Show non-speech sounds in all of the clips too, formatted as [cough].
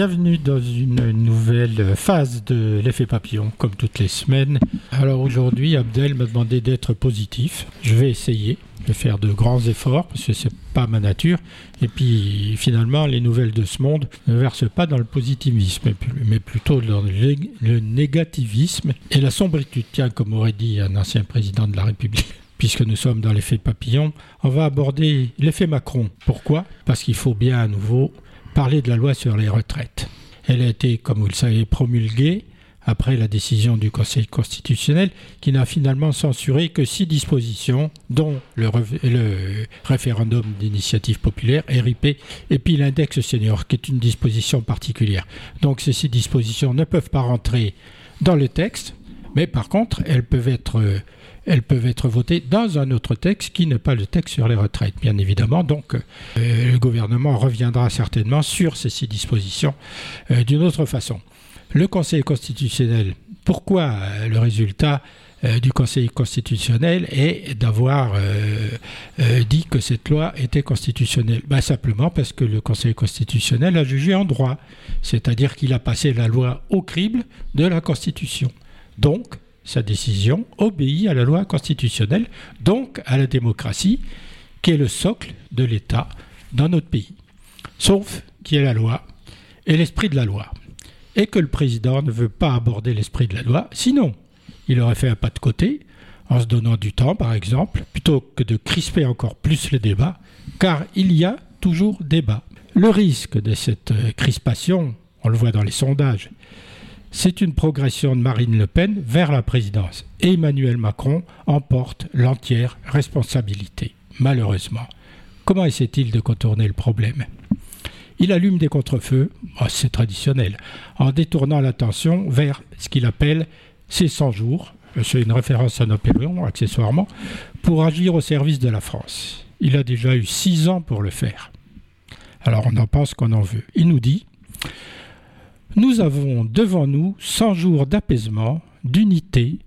Bienvenue dans une nouvelle phase de l'effet papillon, comme toutes les semaines. Alors aujourd'hui, Abdel m'a demandé d'être positif. Je vais essayer de faire de grands efforts, parce que c'est pas ma nature. Et puis finalement, les nouvelles de ce monde ne versent pas dans le positivisme, mais plutôt dans le négativisme et la sombritude. Tiens, comme aurait dit un ancien président de la République [laughs] puisque nous sommes dans l'effet papillon, on va aborder l'effet Macron. Pourquoi? Parce qu'il faut bien à nouveau parler de la loi sur les retraites. Elle a été, comme vous le savez, promulguée après la décision du Conseil constitutionnel qui n'a finalement censuré que six dispositions, dont le, référendum d'initiative populaire, RIP, et puis l'index senior, qui est une disposition particulière. Donc ces six dispositions ne peuvent pas rentrer dans le texte, mais par contre, elles peuvent être elles peuvent être votées dans un autre texte qui n'est pas le texte sur les retraites, bien évidemment. Donc, euh, le gouvernement reviendra certainement sur ces six dispositions euh, d'une autre façon. Le Conseil constitutionnel, pourquoi euh, le résultat du Conseil constitutionnel est d'avoir dit que cette loi était constitutionnelle? Ben, Simplement parce que le Conseil constitutionnel a jugé en droit, c'est-à-dire qu'il a passé la loi au crible de la Constitution. Donc, sa décision obéit à la loi constitutionnelle, donc à la démocratie, qui est le socle de l'État dans notre pays. Sauf qu'il y a la loi et l'esprit de la loi. Et que le président ne veut pas aborder l'esprit de la loi, sinon il aurait fait un pas de côté, en se donnant du temps par exemple, plutôt que de crisper encore plus le débat, car il y a toujours débat. Le risque de cette crispation, on le voit dans les sondages, c'est une progression de Marine Le Pen vers la présidence. Et Emmanuel Macron emporte l'entière responsabilité, malheureusement. Comment essaie-t-il de contourner le problème? Il allume des contrefeux, oh, c'est traditionnel, en détournant l'attention vers ce qu'il appelle ses 100 jours, c'est une référence à Napoléon accessoirement, pour agir au service de la France. Il a déjà eu six ans pour le faire. Alors on en pense qu'on en veut. Il nous dit nous avons devant nous 100 jours d'apaisement, d'unité,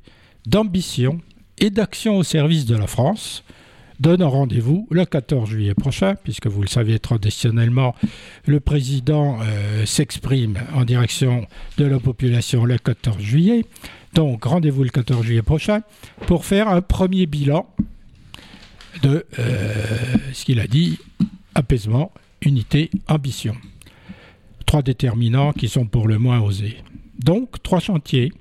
d'ambition et d'action au service de la France. Donnons rendez-vous le 14 juillet prochain, puisque vous le savez traditionnellement, le président euh, s'exprime en direction de la population le 14 juillet. Donc rendez-vous le 14 juillet prochain pour faire un premier bilan de euh, ce qu'il a dit, apaisement, unité, ambition trois déterminants qui sont pour le moins osés. Donc, trois chantiers,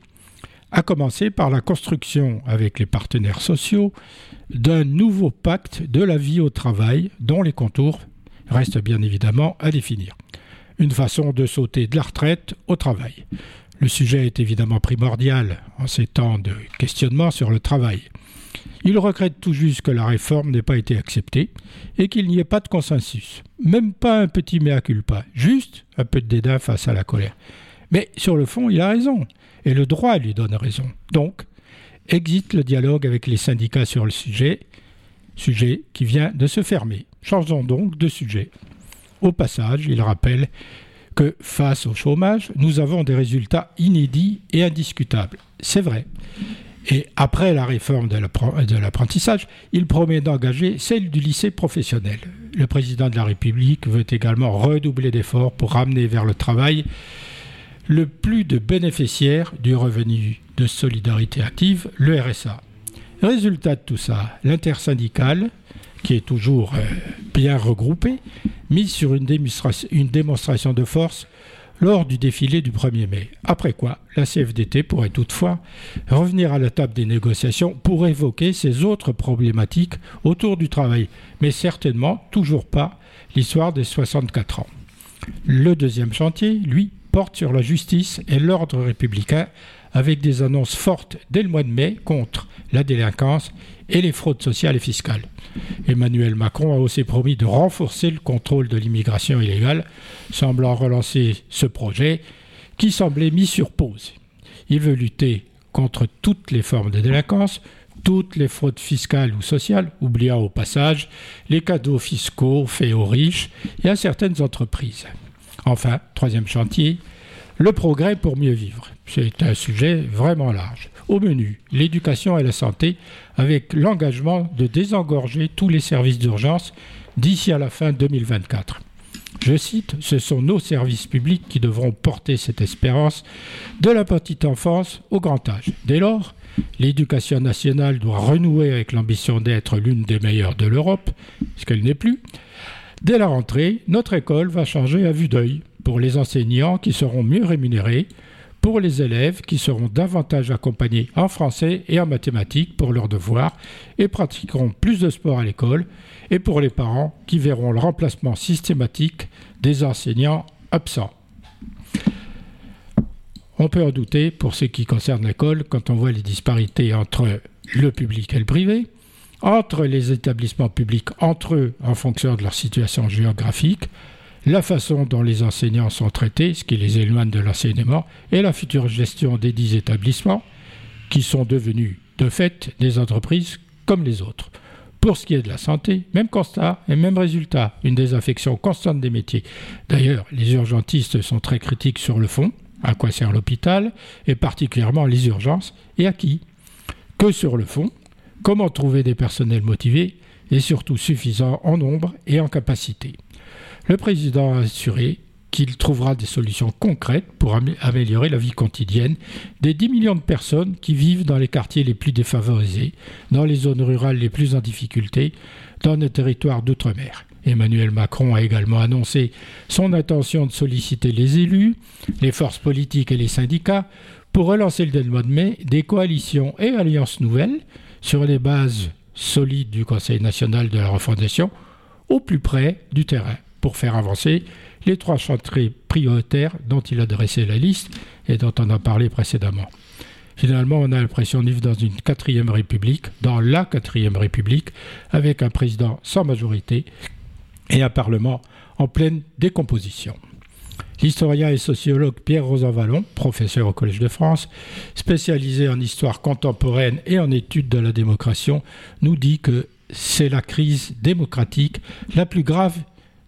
à commencer par la construction avec les partenaires sociaux d'un nouveau pacte de la vie au travail dont les contours restent bien évidemment à définir. Une façon de sauter de la retraite au travail. Le sujet est évidemment primordial en ces temps de questionnement sur le travail. Il regrette tout juste que la réforme n'ait pas été acceptée et qu'il n'y ait pas de consensus. Même pas un petit mea culpa, juste un peu de dédain face à la colère. Mais sur le fond, il a raison, et le droit lui donne raison. Donc, exit le dialogue avec les syndicats sur le sujet, sujet qui vient de se fermer. Changeons donc de sujet. Au passage, il rappelle que face au chômage, nous avons des résultats inédits et indiscutables. C'est vrai. Et après la réforme de l'apprentissage, il promet d'engager celle du lycée professionnel. Le président de la République veut également redoubler d'efforts pour ramener vers le travail le plus de bénéficiaires du revenu de solidarité active, le RSA. Résultat de tout ça, l'intersyndicale, qui est toujours euh, bien regroupée, mise sur une démonstration de force lors du défilé du 1er mai. Après quoi, la CFDT pourrait toutefois revenir à la table des négociations pour évoquer ces autres problématiques autour du travail, mais certainement toujours pas l'histoire des 64 ans. Le deuxième chantier, lui, porte sur la justice et l'ordre républicain avec des annonces fortes dès le mois de mai contre la délinquance et les fraudes sociales et fiscales. Emmanuel Macron a aussi promis de renforcer le contrôle de l'immigration illégale, semblant relancer ce projet qui semblait mis sur pause. Il veut lutter contre toutes les formes de délinquance, toutes les fraudes fiscales ou sociales, oubliant au passage les cadeaux fiscaux faits aux riches et à certaines entreprises. Enfin, troisième chantier, le progrès pour mieux vivre. C'est un sujet vraiment large. Au menu, l'éducation et la santé, avec l'engagement de désengorger tous les services d'urgence d'ici à la fin 2024. Je cite, Ce sont nos services publics qui devront porter cette espérance de la petite enfance au grand âge. Dès lors, l'éducation nationale doit renouer avec l'ambition d'être l'une des meilleures de l'Europe, ce qu'elle n'est plus. Dès la rentrée, notre école va changer à vue d'œil pour les enseignants qui seront mieux rémunérés, pour les élèves qui seront davantage accompagnés en français et en mathématiques pour leurs devoirs et pratiqueront plus de sport à l'école, et pour les parents qui verront le remplacement systématique des enseignants absents. On peut en douter pour ce qui concerne l'école quand on voit les disparités entre le public et le privé, entre les établissements publics entre eux en fonction de leur situation géographique, la façon dont les enseignants sont traités, ce qui les éloigne de l'enseignement, et la future gestion des dix établissements, qui sont devenus de fait des entreprises comme les autres. Pour ce qui est de la santé, même constat et même résultat, une désaffection constante des métiers. D'ailleurs, les urgentistes sont très critiques sur le fond, à quoi sert l'hôpital, et particulièrement les urgences, et à qui? Que sur le fond, comment trouver des personnels motivés et surtout suffisants en nombre et en capacité? Le président a assuré qu'il trouvera des solutions concrètes pour améliorer la vie quotidienne des 10 millions de personnes qui vivent dans les quartiers les plus défavorisés, dans les zones rurales les plus en difficulté, dans nos territoires d'outre-mer. Emmanuel Macron a également annoncé son intention de solliciter les élus, les forces politiques et les syndicats pour relancer le mois de mai des coalitions et alliances nouvelles sur les bases solides du Conseil national de la refondation au plus près du terrain pour faire avancer les trois chantiers prioritaires dont il a dressé la liste et dont on a parlé précédemment. Finalement, on a l'impression de vivre dans une quatrième république, dans la quatrième république, avec un président sans majorité et un parlement en pleine décomposition. L'historien et sociologue Pierre Rosanvallon, professeur au Collège de France, spécialisé en histoire contemporaine et en études de la démocratie, nous dit que c'est la crise démocratique la plus grave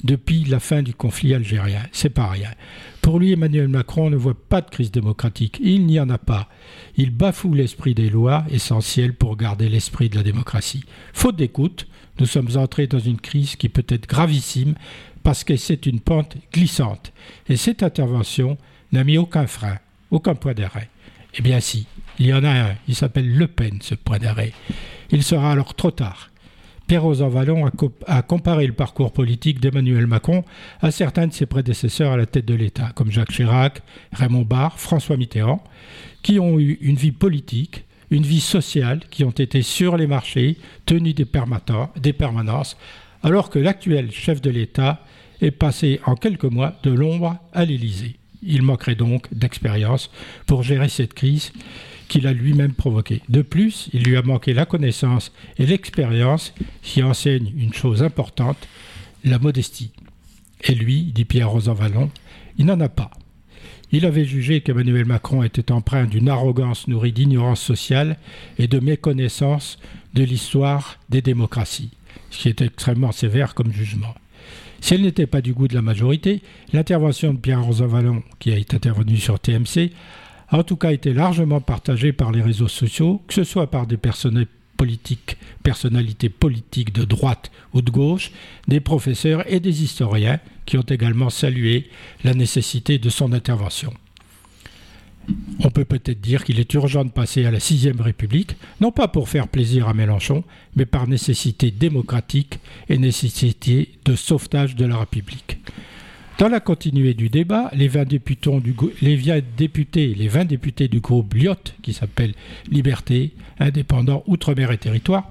depuis la fin du conflit algérien. C'est pas rien. Pour lui, Emmanuel Macron ne voit pas de crise démocratique. Il n'y en a pas. Il bafoue l'esprit des lois essentielles pour garder l'esprit de la démocratie. Faute d'écoute, nous sommes entrés dans une crise qui peut être gravissime parce que c'est une pente glissante. Et cette intervention n'a mis aucun frein, aucun point d'arrêt. Eh bien si, il y en a un. Il s'appelle Le Pen, ce point d'arrêt. Il sera alors trop tard. Pierre Rosanvallon a, comparé le parcours politique d'Emmanuel Macron à certains de ses prédécesseurs à la tête de l'État, comme Jacques Chirac, Raymond Barre, François Mitterrand, qui ont eu une vie politique, une vie sociale, qui ont été sur les marchés, tenus des, des permanences, alors que l'actuel chef de l'État est passé en quelques mois de l'ombre à l'Élysée. Il manquerait donc d'expérience pour gérer cette crise qu'il a lui-même provoqué. De plus, il lui a manqué la connaissance et l'expérience qui enseignent une chose importante, la modestie. Et lui, dit Pierre Rosanvallon, il n'en a pas. Il avait jugé qu'Emmanuel Macron était empreint d'une arrogance nourrie d'ignorance sociale et de méconnaissance de l'histoire des démocraties, ce qui est extrêmement sévère comme jugement. Si elle n'était pas du goût de la majorité, l'intervention de Pierre Rosanvallon, qui a été intervenu sur TMC, en tout cas été largement partagé par les réseaux sociaux, que ce soit par des politiques, personnalités politiques de droite ou de gauche, des professeurs et des historiens qui ont également salué la nécessité de son intervention. On peut peut-être dire qu'il est urgent de passer à la sixième République, non pas pour faire plaisir à Mélenchon, mais par nécessité démocratique et nécessité de sauvetage de la République. Dans la continuité du débat, les 20 députés, du, les 20 députés, les 20 députés du groupe Lyot, qui s'appelle Liberté, Indépendants, Outre-mer et Territoire,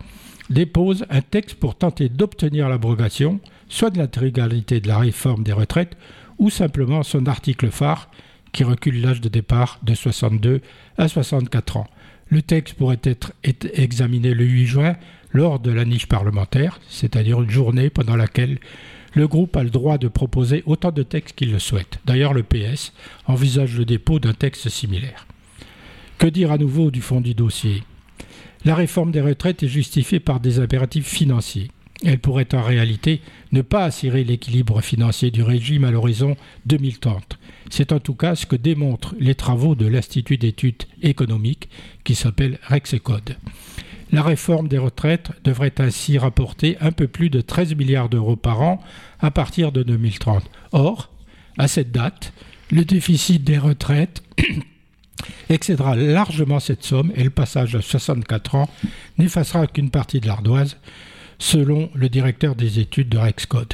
déposent un texte pour tenter d'obtenir l'abrogation, soit de l'intégralité de la réforme des retraites, ou simplement son article phare qui recule l'âge de départ de 62 à 64 ans. Le texte pourrait être examiné le 8 juin lors de la niche parlementaire, c'est-à-dire une journée pendant laquelle le groupe a le droit de proposer autant de textes qu'il le souhaite. D'ailleurs, le PS envisage le dépôt d'un texte similaire. Que dire à nouveau du fond du dossier? La réforme des retraites est justifiée par des impératifs financiers. Elle pourrait en réalité ne pas assurer l'équilibre financier du régime à l'horizon 2030. C'est en tout cas ce que démontrent les travaux de l'Institut d'études économiques qui s'appelle Rexecode. La réforme des retraites devrait ainsi rapporter un peu plus de 13 milliards d'euros par an à partir de 2030. Or, à cette date, le déficit des retraites [coughs] excédera largement cette somme et le passage à 64 ans n'effacera qu'une partie de l'ardoise, selon le directeur des études de Rexcode.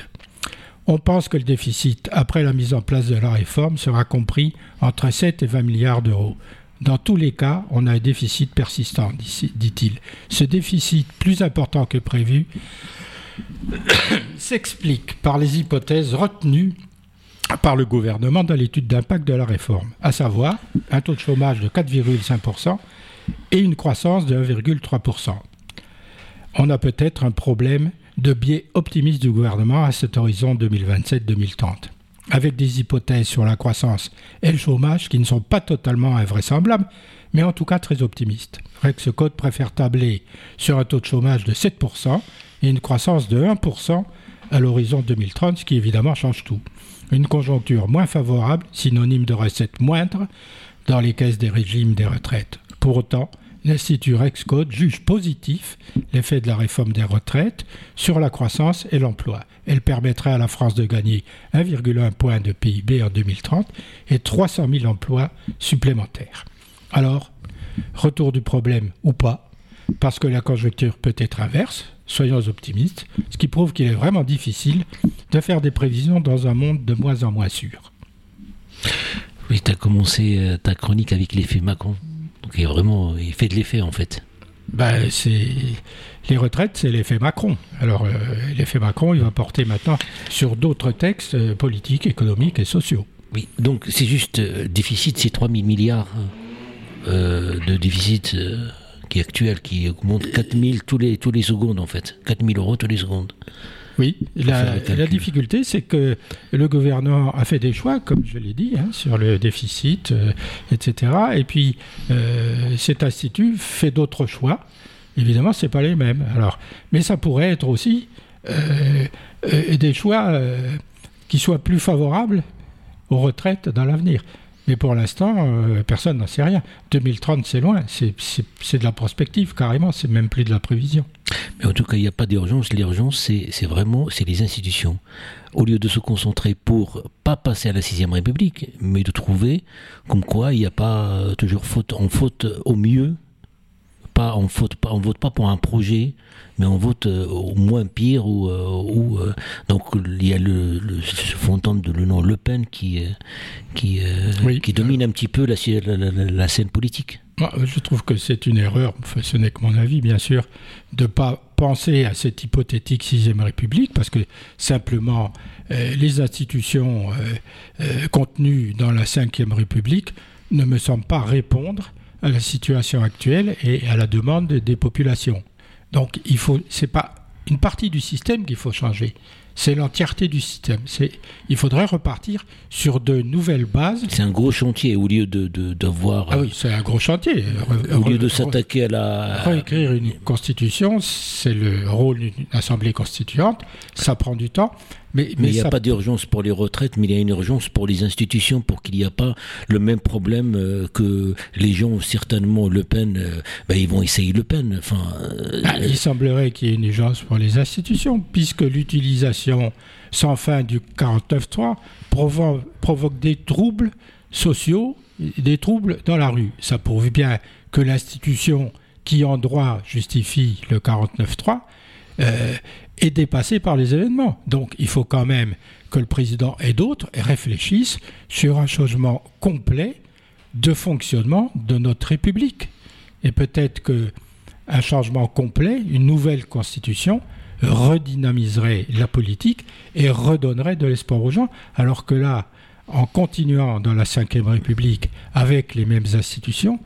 On pense que le déficit, après la mise en place de la réforme, sera compris entre 7 et 20 milliards d'euros. Dans tous les cas, on a un déficit persistant, dit-il. Ce déficit, plus important que prévu, [coughs] s'explique par les hypothèses retenues par le gouvernement dans l'étude d'impact de la réforme, à savoir un taux de chômage de 4,5% et une croissance de 1,3%. On a peut-être un problème de biais optimiste du gouvernement à cet horizon 2027-2030, avec des hypothèses sur la croissance et le chômage qui ne sont pas totalement invraisemblables, mais en tout cas très optimistes. Rex Code préfère tabler sur un taux de chômage de 7% et une croissance de 1% à l'horizon 2030, ce qui évidemment change tout une conjoncture moins favorable, synonyme de recettes moindres dans les caisses des régimes des retraites. Pour autant, l'Institut Rexcode juge positif l'effet de la réforme des retraites sur la croissance et l'emploi. Elle permettrait à la France de gagner 1,1 point de PIB en 2030 et 300 000 emplois supplémentaires. Alors, retour du problème ou pas, parce que la conjoncture peut être inverse, soyons optimistes, ce qui prouve qu'il est vraiment difficile de faire des prévisions dans un monde de moins en moins sûr. Oui, tu as commencé euh, ta chronique avec l'effet Macron. Donc il, vraiment, il fait de l'effet en fait. Ben, c'est les retraites, c'est l'effet Macron. Alors euh, l'effet Macron, il va porter maintenant sur d'autres textes euh, politiques, économiques et sociaux. Oui, donc c'est juste déficit, c'est 3 000 milliards de déficit qui est actuel, qui augmente 4000 tous les, tous les secondes en fait. 4000 euros tous les secondes. Oui, la, la, difficulté, c'est que le gouvernement a fait des choix, comme je l'ai dit, hein, sur le déficit, euh, etc. Et puis, euh, cet institut fait d'autres choix. Évidemment, ce pas les mêmes. Alors, mais ça pourrait être aussi euh, des choix qui soient plus favorables aux retraites dans l'avenir. Mais pour l'instant, euh, personne n'en sait rien. 2030, c'est loin. C'est de la prospective, carrément. C'est même plus de la prévision. Mais en tout cas, il n'y a pas d'urgence. L'urgence, c'est vraiment les institutions. Au lieu de se concentrer pour pas passer à la sixième République, mais de trouver comme quoi il n'y a pas toujours faute en faute au mieux. Pas, on vote pas, on vote pas pour un projet mais on vote euh, au moins pire ou, euh, euh, donc il y a le, le faut entendre le nom Le Pen qui qui qui domine un petit peu la, la, scène politique. Je trouve que c'est une erreur, ce n'est que mon avis bien sûr, de pas penser à cette hypothétique sixième République parce que simplement les institutions contenues dans la cinquième République ne me semblent pas répondre à la situation actuelle et à la demande des populations. Donc il faut, c'est pas une partie du système qu'il faut changer, c'est l'entièreté du système. C'est, il faudrait repartir sur de nouvelles bases. C'est un gros chantier au lieu de, de, Ah oui, c'est un gros chantier. au lieu de s'attaquer à la. Réécrire une constitution, c'est le rôle d'une assemblée constituante. Ça prend du temps. Mais, il n'y a pas d'urgence pour les retraites, mais il y a une urgence pour les institutions, pour qu'il n'y ait pas le même problème euh, que les gens, certainement, Le Pen, euh, ben, ils vont essayer Le Pen. Enfin, euh, ah, il semblerait qu'il y ait une urgence pour les institutions, puisque l'utilisation sans fin du 49.3 provoque, provoque des troubles sociaux, des troubles dans la rue. Ça prouve bien que l'institution qui en droit justifie le 49.3 euh, est dépassé par les événements. Donc il faut quand même que le président et d'autres réfléchissent sur un changement complet de fonctionnement de notre République. Et peut-être que un changement complet, une nouvelle constitution, redynamiserait la politique et redonnerait de l'espoir aux gens, alors que là, en continuant dans la Ve République avec les mêmes institutions,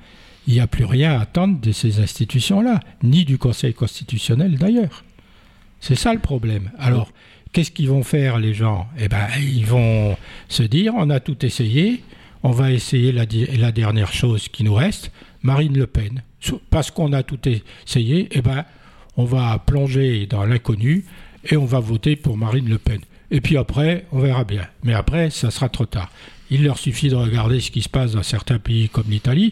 il n'y a plus rien à attendre de ces institutions-là, ni du Conseil constitutionnel d'ailleurs. C'est ça le problème. Alors, qu'est-ce qu'ils vont faire les gens? Eh bien, ils vont se dire, on a tout essayé, on va essayer la, la dernière chose qui nous reste, Marine Le Pen. Parce qu'on a tout essayé, eh ben, on va plonger dans l'inconnu et on va voter pour Marine Le Pen. Et puis après, on verra bien. Mais après, ça sera trop tard. Il leur suffit de regarder ce qui se passe dans certains pays comme l'Italie,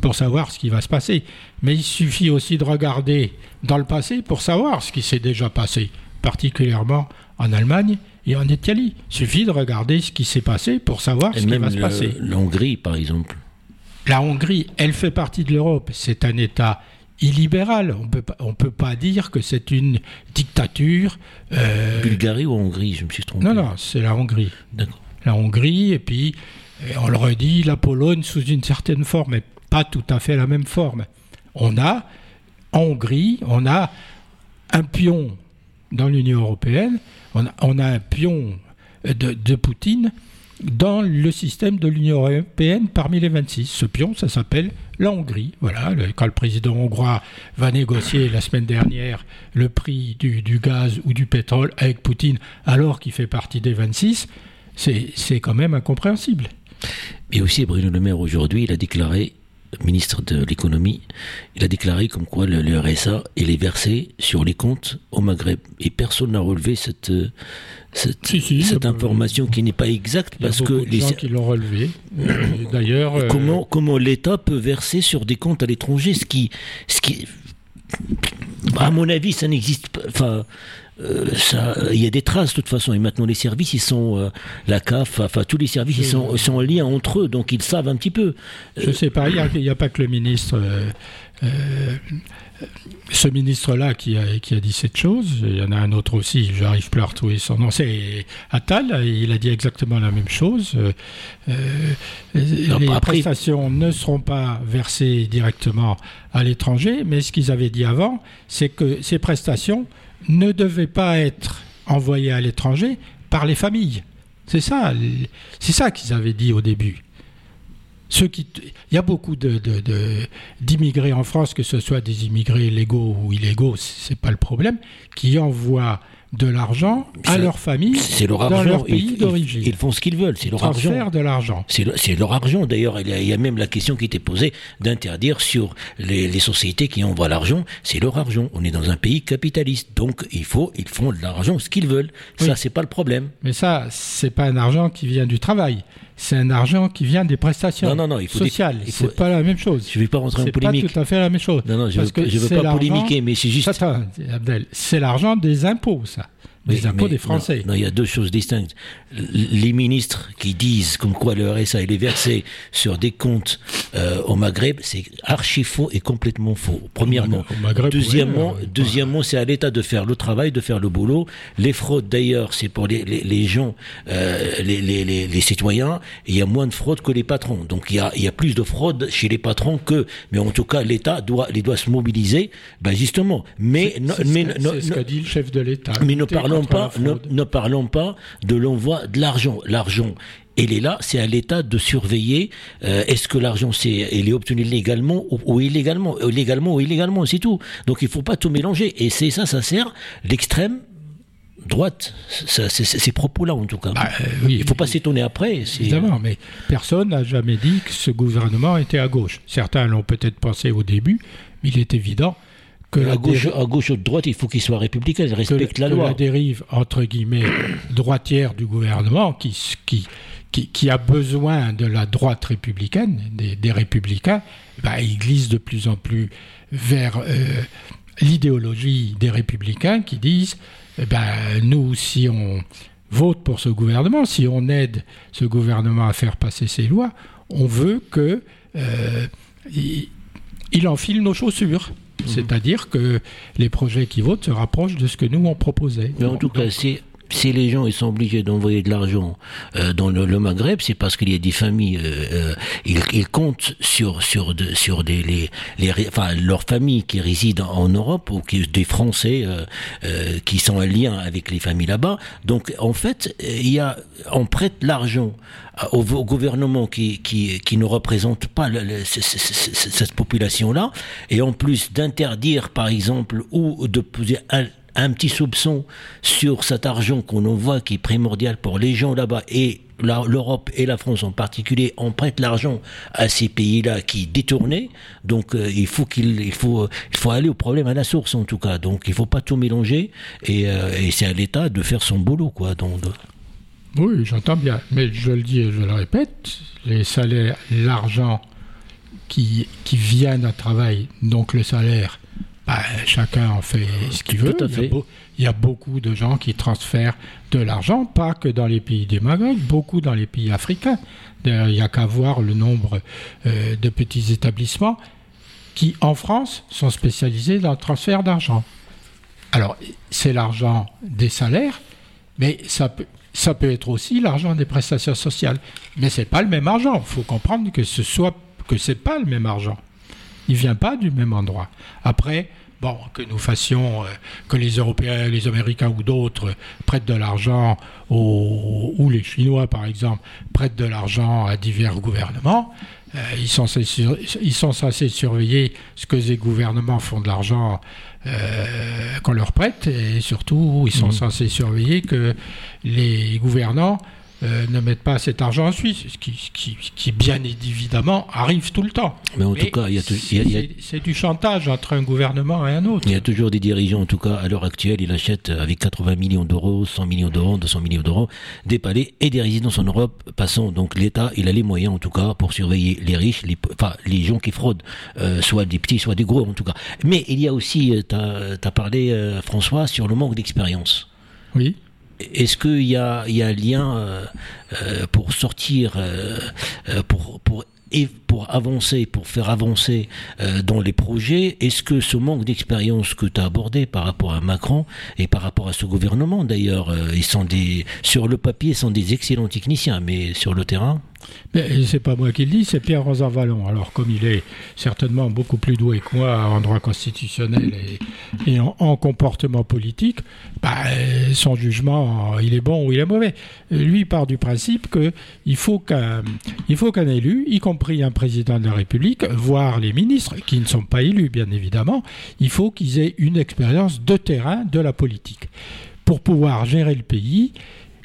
pour savoir ce qui va se passer. Mais il suffit aussi de regarder dans le passé pour savoir ce qui s'est déjà passé, particulièrement en Allemagne et en Italie. Il suffit de regarder ce qui s'est passé pour savoir ce qui va se passer. La Hongrie, par exemple. La Hongrie, elle fait partie de l'Europe. C'est un État illibéral. On peut on peut pas dire que c'est une dictature. Euh... Bulgarie ou Hongrie, je me suis trompé. Non, non, c'est la Hongrie. La Hongrie, et puis, on le redit, la Pologne sous une certaine forme, mais pas tout à fait la même forme. On a, en Hongrie, on a un pion dans l'Union européenne, on a, un pion de, Poutine dans le système de l'Union européenne parmi les 26. Ce pion, ça s'appelle la Hongrie. Voilà, quand le président hongrois va négocier la semaine dernière le prix du, du gaz ou du pétrole avec Poutine alors qu'il fait partie des 26, c'est quand même incompréhensible. Mais aussi, Bruno Le Maire, aujourd'hui, il a déclaré ministre de l'économie, il a déclaré comme quoi le, RSA il est versé sur les comptes au Maghreb. Et personne n'a relevé cette, cette, cette information qui n'est pas exacte parce que les gens qui l'ont relevé. Euh, euh, comment l'État peut verser sur des comptes à l'étranger, ce qui ce qui à mon avis, ça n'existe pas. Enfin, il y a des traces de toute façon. Et maintenant, les services, ils sont euh, la CAF, enfin tous les services, ils sont, sont en lien entre eux, donc ils savent un petit peu. Je sais pas. Il n'y a, pas que le ministre. Euh, ce ministre-là qui a, qui a dit cette chose, il y en a un autre aussi, j'arrive plus à retrouver son nom, c'est Attal, il a dit exactement la même chose. les prestations ne seront pas versées directement à l'étranger, mais ce qu'ils avaient dit avant, c'est que ces prestations ne devait pas être envoyé à l'étranger par les familles. C'est ça, c'est ça qu'ils avaient dit au début. Qui, il y a beaucoup d'immigrés de, en France, que ce soit des immigrés légaux ou illégaux, c'est pas le problème, qui envoient de l'argent à leur famille dans leur pays d'origine. Ils, font ce qu'ils veulent, c'est leur argent. de l'argent. C'est leur argent. D'ailleurs, il, y a même la question qui était posée d'interdire sur les, sociétés qui envoient l'argent, c'est leur argent. On est dans un pays capitaliste, donc il faut, ils font de l'argent ce qu'ils veulent. Ça, c'est pas le problème. Mais ça, c'est pas un argent qui vient du travail c'est un argent qui vient des prestations non, non, non, il faut sociales. Faut... C'est pas la même chose. Je ne vais pas rentrer en polémique. C'est pas tout à fait la même chose. Non, non, je ne veux, pas polémiquer, mais c'est juste. Attends, Abdel, c'est l'argent des impôts, ça les impôts des Français. Non, il y a deux choses distinctes. Les ministres qui disent comme quoi le RSA est versé sur des comptes euh, au Maghreb, c'est archi faux et complètement faux. Premièrement. deuxièmement, deuxièmement c'est à l'État de faire le travail, de faire le boulot. Les fraudes, d'ailleurs, c'est pour les, les, les gens, euh, les, les, citoyens. il y a moins de fraudes que les patrons. Donc il y a, il y a plus de fraudes chez les patrons que. Mais en tout cas, l'État doit, les doit se mobiliser, ben justement. Mais, c'est mais, ce qu'a dit le chef de l'État. Mais ne parlons pas, ne, parlons pas de l'envoi de l'argent. L'argent, il est là, c'est à l'État de surveiller euh, est-ce que l'argent c'est est obtenu légalement ou, illégalement, euh, légalement ou illégalement, c'est tout. Donc il faut pas tout mélanger. Et c'est ça, ça sert l'extrême droite, ces propos-là en tout cas. Bah, euh, il ne faut pas s'étonner après. Évidemment, mais personne n'a jamais dit que ce gouvernement était à gauche. Certains l'ont peut-être pensé au début, mais il est évident à, gauche, à gauche ou de droite, il faut qu'il soit républicain, respecte la loi. la dérive, entre guillemets, droitière du gouvernement, qui, qui, qui, a besoin de la droite républicaine, des, républicains, bah, il glisse de plus en plus vers euh, l'idéologie des républicains qui disent eh ben, nous, si on vote pour ce gouvernement, si on aide ce gouvernement à faire passer ses lois, on veut que euh, il enfile nos chaussures. C'est-à-dire que les projets qui votent se rapprochent de ce que nous on proposait. Mais en tout cas, si, si les gens ils sont obligés d'envoyer de l'argent euh, dans le, Maghreb, c'est parce qu'il y a des familles, euh, euh, ils, comptent sur sur sur des les, les enfin leurs familles qui résident en Europe ou qui des Français qui sont en lien avec les familles là-bas. Donc en fait, il y a on prête l'argent au, gouvernement qui, qui, qui ne représente pas cette population-là, et en plus d'interdire, par exemple, ou de poser un petit soupçon sur cet argent qu'on envoie qui est primordial pour les gens là-bas et l'Europe et la France en particulier, on prête l'argent à ces pays-là qui détournaient. Donc euh, il faut qu'il il faut il faut aller au problème à la source en tout cas. Donc il faut pas tout mélanger et, euh, et c'est à l'État de faire son boulot quoi. Donc oui, j'entends bien, mais je le dis et je le répète, les salaires, l'argent qui, qui vient d'un travail, donc le salaire, bah, chacun en fait ce qu'il veut. Il y a fait. beau- Il y a beaucoup de gens qui transfèrent de l'argent, pas que dans les pays des Maghreb, beaucoup dans les pays africains. Il n'y a qu'à voir le nombre euh, de petits établissements qui, en France, sont spécialisés dans le transfert d'argent. Alors, c'est l'argent des salaires, mais ça peut, ça peut être aussi l'argent des prestations sociales. Mais c'est pas le même argent. Il faut comprendre que ce que c'est pas le même argent. Il vient pas du même endroit. Après, bon, que nous fassions, euh, que les Européens, les Américains ou d'autres prêtent de l'argent ou les Chinois par exemple prêtent de l'argent à divers gouvernements. euh, ils, sont censés, sur- ils sont censés surveiller ce que ces gouvernements font de l'argent euh, qu'on leur prête et surtout ils sont Mhm. censés surveiller que les gouvernants euh, ne mettent pas cet argent en Suisse, ce qui, bien évidemment arrive tout le temps. Mais en Mais tout cas, il y a, a- a- c'est- du chantage entre un gouvernement et un autre. il y a toujours des dirigeants, en tout cas à l'heure actuelle, ils achètent avec 80 millions d'euros, 100 millions d'euros, 200 millions d'euros, des palais et des résidences en Europe. Passons donc l'État, il a les moyens en tout cas pour surveiller les riches, les, enfin les gens qui fraudent, euh, soit des petits, soit des gros en tout cas. Mais il y a aussi, tu as, parlé euh, François, sur le manque d'expérience. Oui. Est-ce qu'il y a, y a un lien euh, euh, pour sortir, euh, pour, pour, pour avancer, pour faire avancer dans les projets Est-ce que ce manque d'expérience que tu as abordé par rapport à Macron et par rapport à ce gouvernement d'ailleurs, euh, ils sont des, sur le papier, ils sont des excellents techniciens, mais sur le terrain? Mais c'est pas moi qui le dis, c'est Pierre Rosan Vallon. Alors, comme il est certainement beaucoup plus doué que moi en droit constitutionnel et, en, en comportement politique, bah, son jugement, il est bon ou il est mauvais. Lui part du principe qu'il faut qu'un qu'un élu, y compris un président de la République, voire les ministres, qui ne sont pas élus, bien évidemment, il faut qu'ils aient une expérience de terrain de la politique. Pour pouvoir gérer le pays,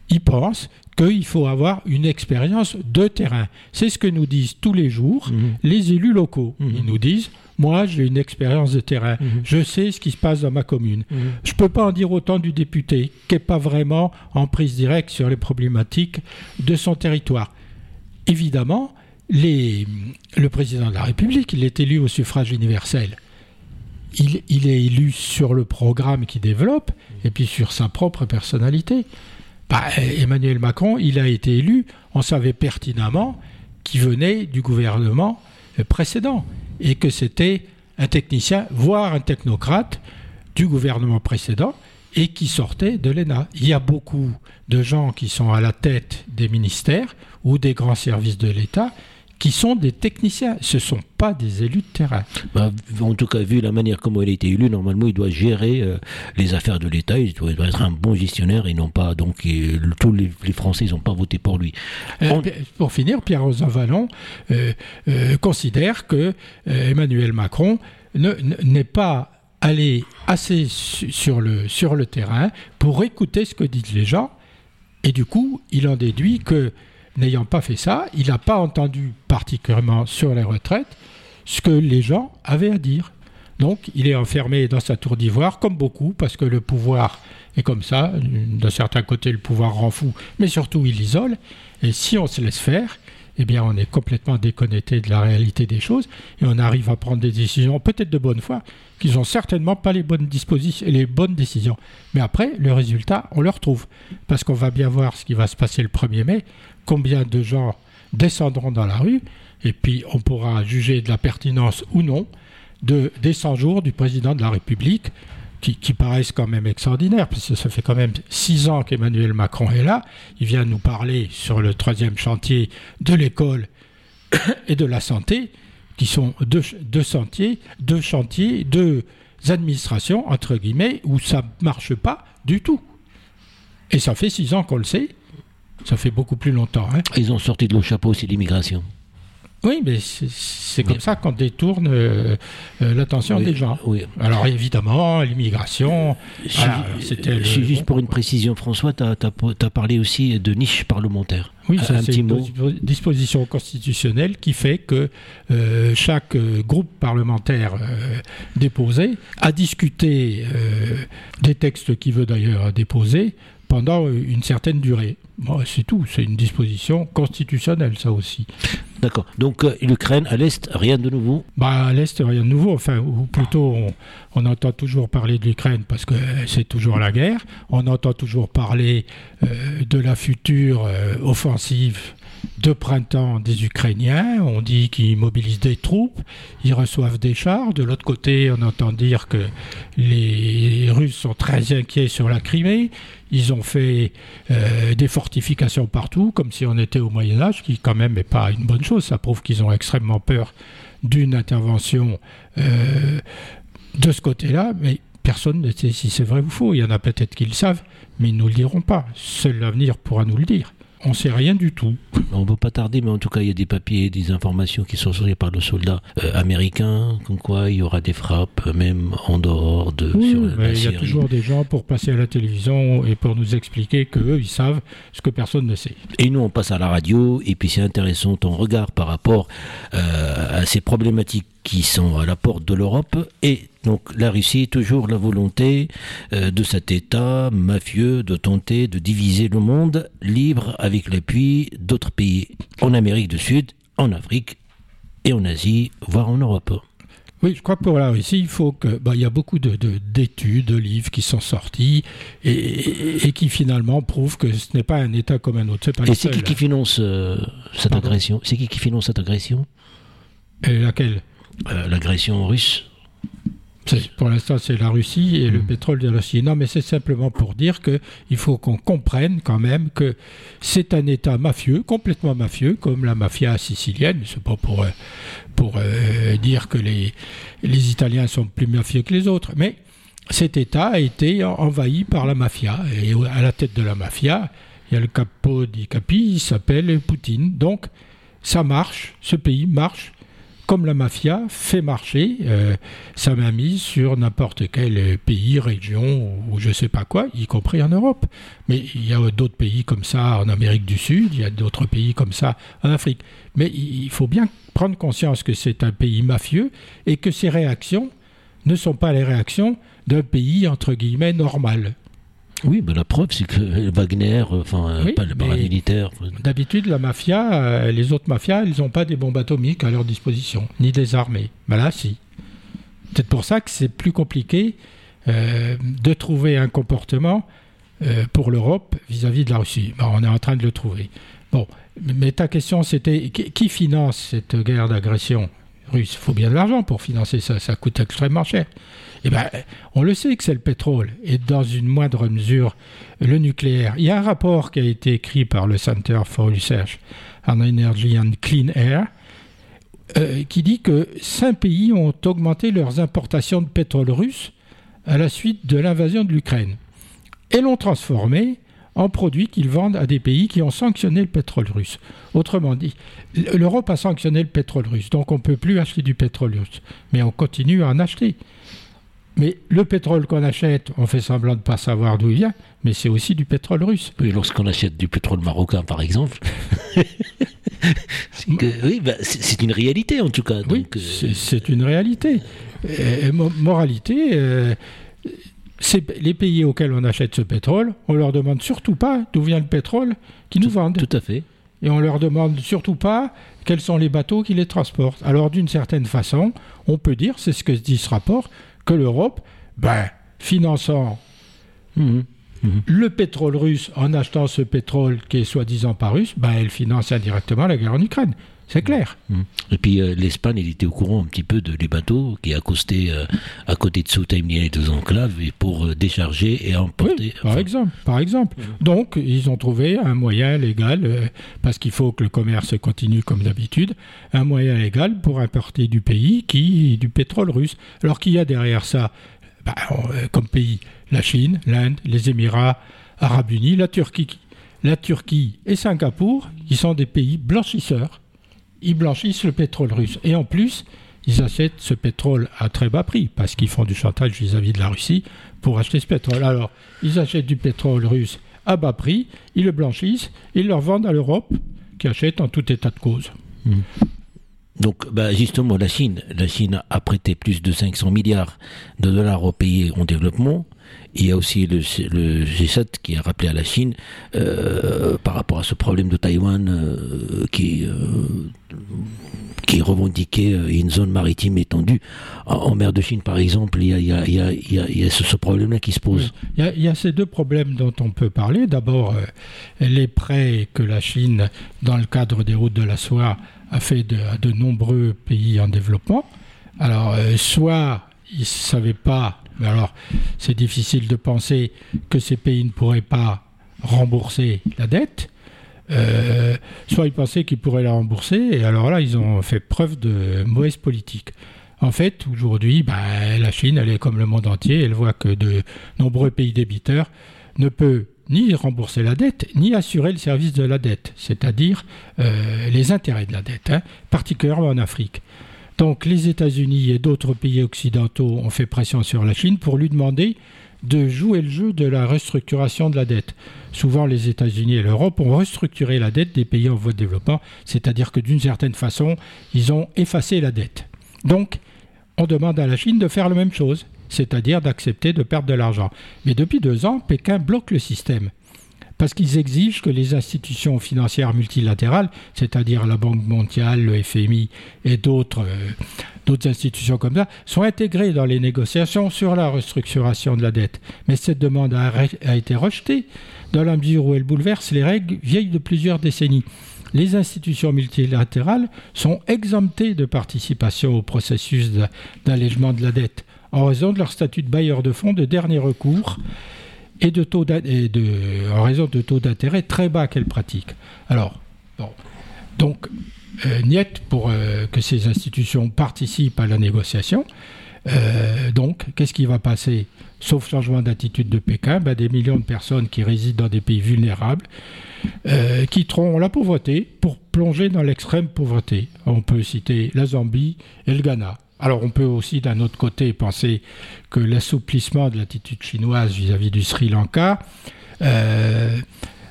il pense qu'il faut avoir une expérience de terrain. C'est ce que nous disent tous les jours Mhm. les élus locaux. Mhm. Ils nous disent, moi j'ai une expérience de terrain, Mhm. je sais ce qui se passe dans ma commune. Je ne peux pas en dire autant du député, qui n'est pas vraiment en prise directe sur les problématiques de son territoire. Évidemment, les- le président de la République, il est élu au suffrage universel. Il, il est élu sur le programme qu'il développe et puis sur sa propre personnalité. Bah, Emmanuel Macron, il a été élu, on savait pertinemment qu'il venait du gouvernement précédent et que c'était un technicien, voire un technocrate du gouvernement précédent et qui sortait de l'ENA. Il y a beaucoup de gens qui sont à la tête des ministères ou des grands services de l'État qui sont des techniciens, ce ne sont pas des élus de terrain. Bah, en tout cas, vu la manière comment il a été élu, normalement, il doit gérer euh, les affaires de l'État. Il doit, il doit être un bon gestionnaire et non pas. Donc, et, le- tous les, les Français, n'ont pas voté pour lui. Euh, On- Pour finir, Pierre Rosan Vallon euh, considère que Emmanuel Macron ne- ne- n'est pas allé assez su- sur le, sur le terrain pour écouter ce que disent les gens. Et du coup, il en déduit que, n'ayant pas fait ça, il n'a pas entendu particulièrement sur les retraites ce que les gens avaient à dire. Donc, il est enfermé dans sa tour d'ivoire, comme beaucoup, parce que le pouvoir est comme ça. D'un certain côté, le pouvoir rend fou, mais surtout, il isole. Et si on se laisse faire, eh bien, on est complètement déconnecté de la réalité des choses et on arrive à prendre des décisions, peut-être de bonne foi, qui sont certainement pas les bonnes dispositions, les bonnes décisions. Mais après, le résultat, on le retrouve. Parce qu'on va bien voir ce qui va se passer le 1er mai, combien de gens descendront dans la rue, et puis on pourra juger de la pertinence ou non de, des 100 jours du président de la République, qui, qui paraissent quand même extraordinaires, parce que ça fait quand même six ans qu'Emmanuel Macron est là. Il vient nous parler sur le troisième chantier de l'école [coughs] et de la santé, qui sont deux, chantiers, deux chantiers, deux administrations, entre guillemets, où ça ne marche pas du tout. Et ça fait six ans qu'on le sait. Ça fait beaucoup plus longtemps. hein. Ils ont sorti de leur chapeau, c'est l'immigration. Oui, mais c'est- comme ça qu'on détourne euh, euh, l'attention Oui, des gens. Oui. Alors évidemment, l'immigration, voilà, c'était le- juste pour une précision, François, tu as, parlé aussi de niche parlementaire. Oui, c'est une mot. disposition constitutionnelle qui fait que euh, chaque euh, groupe parlementaire déposé a discuté des textes qu'il veut d'ailleurs déposer pendant une certaine durée. Bon, c'est tout, c'est une disposition constitutionnelle ça aussi. D'accord. Donc euh, l'Ukraine, à l'Est, rien de nouveau bah, À l'Est, rien de nouveau. Enfin, ou plutôt, on, entend toujours parler de l'Ukraine parce que c'est toujours la guerre. On entend toujours parler euh, de la future euh, offensive de printemps des Ukrainiens. On dit qu'ils mobilisent des troupes, ils reçoivent des chars. De l'autre côté, on entend dire que les Russes sont très inquiets sur la Crimée. Ils ont fait euh, des fortifications partout, comme si on était au Moyen Âge, qui quand même n'est pas une bonne chose. Ça prouve qu'ils ont extrêmement peur d'une intervention euh, de ce côté-là. Mais personne ne sait si c'est vrai ou faux. Il y en a peut-être qui le savent, mais ils ne nous le diront pas. Seul l'avenir pourra nous le dire. On ne sait rien du tout. On ne peut pas tarder, mais en tout cas, il y a des papiers, des informations qui sont sorties par le soldat euh, américain, comme quoi il y aura des frappes, même en dehors de. Oui, il y a toujours des gens pour passer à la télévision et pour nous expliquer qu'eux, ils savent ce que personne ne sait. Et nous, on passe à la radio, et puis c'est intéressant ton regard par rapport euh, à ces problématiques qui sont à la porte de l'Europe et donc la Russie toujours la volonté euh, de cet État mafieux de tenter de diviser le monde libre avec l'appui d'autres pays en Amérique du Sud, en Afrique et en Asie, voire en Europe. Oui, je crois que pour la Russie, il faut que. Bah, il y a beaucoup d'études, de, de, livres qui sont sortis et, qui finalement prouvent que ce n'est pas un État comme un autre. et c'est qui qui finance euh, cette agression? C'est qui qui finance cette agression? Et Laquelle? Euh, l'agression russe pour l'instant, c'est la Russie et le hmm. pétrole de la Russie. Non, mais c'est simplement pour dire qu'il faut qu'on comprenne quand même que c'est un État mafieux, complètement mafieux, comme la mafia sicilienne. C'est pas pour, euh, pour euh, dire que les, les Italiens sont plus mafieux que les autres, mais cet État a été envahi par la mafia. Et à la tête de la mafia, il y a le capo di capi, il s'appelle Poutine. Donc, ça marche, ce pays marche comme la mafia, fait marcher euh, sa mainmise sur n'importe quel pays, région ou je ne sais pas quoi, y compris en Europe. Mais il y a d'autres pays comme ça en Amérique du Sud, il y a d'autres pays comme ça en Afrique. Mais il faut bien prendre conscience que c'est un pays mafieux et que ses réactions ne sont pas les réactions d'un pays entre guillemets normal. Oui, mais la preuve, c'est que Wagner, enfin, pas le paramilitaire. D'habitude, la mafia, euh, les autres mafias, ils n'ont pas des bombes atomiques à leur disposition, ni des armées. Mais là, si. C'est pour ça que c'est plus compliqué euh, de trouver un comportement euh, pour l'Europe vis-à-vis de la Russie. on est en train de le trouver. Bon, mais ta question, c'était qui finance cette guerre d'agression russe? Il faut bien de l'argent pour financer ça, ça coûte extrêmement cher. Eh ben, on le sait que c'est le pétrole et dans une moindre mesure le nucléaire. Il y a un rapport qui a été écrit par le Center for Research on Energy and Clean Air euh, qui dit que cinq pays ont augmenté leurs importations de pétrole russe à la suite de l'invasion de l'Ukraine et l'ont transformé en produits qu'ils vendent à des pays qui ont sanctionné le pétrole russe. Autrement dit, l'Europe a sanctionné le pétrole russe, donc on ne peut plus acheter du pétrole russe, mais on continue à en acheter. Mais le pétrole qu'on achète, on fait semblant de ne pas savoir d'où il vient, mais c'est aussi du pétrole russe. Oui, lorsqu'on achète du pétrole marocain, par exemple, [laughs] oui, bah, c'est une réalité en tout cas. oui, euh, c'est une réalité. Et, moralité, euh, les pays auxquels on achète ce pétrole, on leur demande surtout pas d'où vient le pétrole qu'ils nous vendent. Tout à fait. Et on leur demande surtout pas quels sont les bateaux qui les transportent. Alors d'une certaine façon, on peut dire, c'est ce que dit ce rapport, l'Europe, ben, finançant mhm. Mhm. le pétrole russe en achetant ce pétrole qui est soi-disant pas russe, ben, elle finance indirectement la guerre en Ukraine. C'est clair. Mhm. Et puis euh, l'Espagne, elle était au courant un petit peu de les bateaux qui accostaient euh, à côté de Ceuta et les deux enclaves et pour euh, décharger et emporter. par exemple, par exemple. Donc ils ont trouvé un moyen légal parce qu'il faut que le commerce continue comme d'habitude, un moyen légal pour importer du pays qui du pétrole russe. Alors qu'il y a derrière ça, bah, comme pays, la Chine, l'Inde, les Émirats Arabes Unis, la Turquie, la Turquie et Singapour, qui sont des pays blanchisseurs ils blanchissent le pétrole russe. Et en plus, ils achètent ce pétrole à très bas prix, parce qu'ils font du chantage vis-à-vis de la Russie pour acheter ce pétrole. Alors, ils achètent du pétrole russe à bas prix, ils le blanchissent, ils le revendent à l'Europe, qui achète en tout état de cause. Hmm. Donc, bah, justement, la Chine, la Chine a prêté plus de 500 milliards de dollars aux pays en développement il y a aussi le, le, G7 qui a rappelé à la Chine euh, par rapport à ce problème de Taïwan euh, qui, euh, revendiquait une zone maritime étendue. En, mer de Chine, par exemple, il y a, ce, problème-là qui se pose. Il, y a, ces deux problèmes dont on peut parler. D'abord, les prêts que la Chine, dans le cadre des routes de la soie, a fait de, nombreux pays en développement. Alors, soit ils ne savaient pas alors, c'est difficile de penser que ces pays ne pourraient pas rembourser la dette. Euh, soit ils pensaient qu'ils pourraient la rembourser, et alors là, ils ont fait preuve de mauvaise politique. En fait, aujourd'hui, bah, la Chine, elle est comme le monde entier, elle voit que de nombreux pays débiteurs ne peuvent ni rembourser la dette, ni assurer le service de la dette, c'est-à-dire euh, les intérêts de la dette, hein, particulièrement en Afrique. Donc les États-Unis et d'autres pays occidentaux ont fait pression sur la Chine pour lui demander de jouer le jeu de la restructuration de la dette. Souvent, les États-Unis et l'Europe ont restructuré la dette des pays en voie de développement, c'est-à-dire que d'une certaine façon, ils ont effacé la dette. Donc, on demande à la Chine de faire la même chose, c'est-à-dire d'accepter de perdre de l'argent. Mais depuis deux ans, Pékin bloque le système parce qu'ils exigent que les institutions financières multilatérales, c'est-à-dire la Banque mondiale, le FMI et d'autres euh, institutions comme ça, soient intégrées dans les négociations sur la restructuration de la dette. Mais cette demande a, a été rejetée dans la mesure où elle bouleverse les règles vieilles de plusieurs décennies les institutions multilatérales sont exemptées de participation au processus d'allègement de la dette en raison de leur statut de bailleur de fonds de dernier recours et, de taux en raison de taux d'intérêt très bas qu'elle pratique. Alors, donc, euh, pour euh, que ces institutions participent à la négociation. Euh, donc, qu'est-ce qui va passer? Sauf changement d'attitude de Pékin, ben, des millions de personnes qui résident dans des pays vulnérables quitteront la pauvreté pour plonger dans l'extrême pauvreté. On peut citer la Zambie et le Ghana. Alors on peut aussi d'un autre côté penser que l'assouplissement de l'attitude chinoise vis-à-vis du Sri Lanka euh,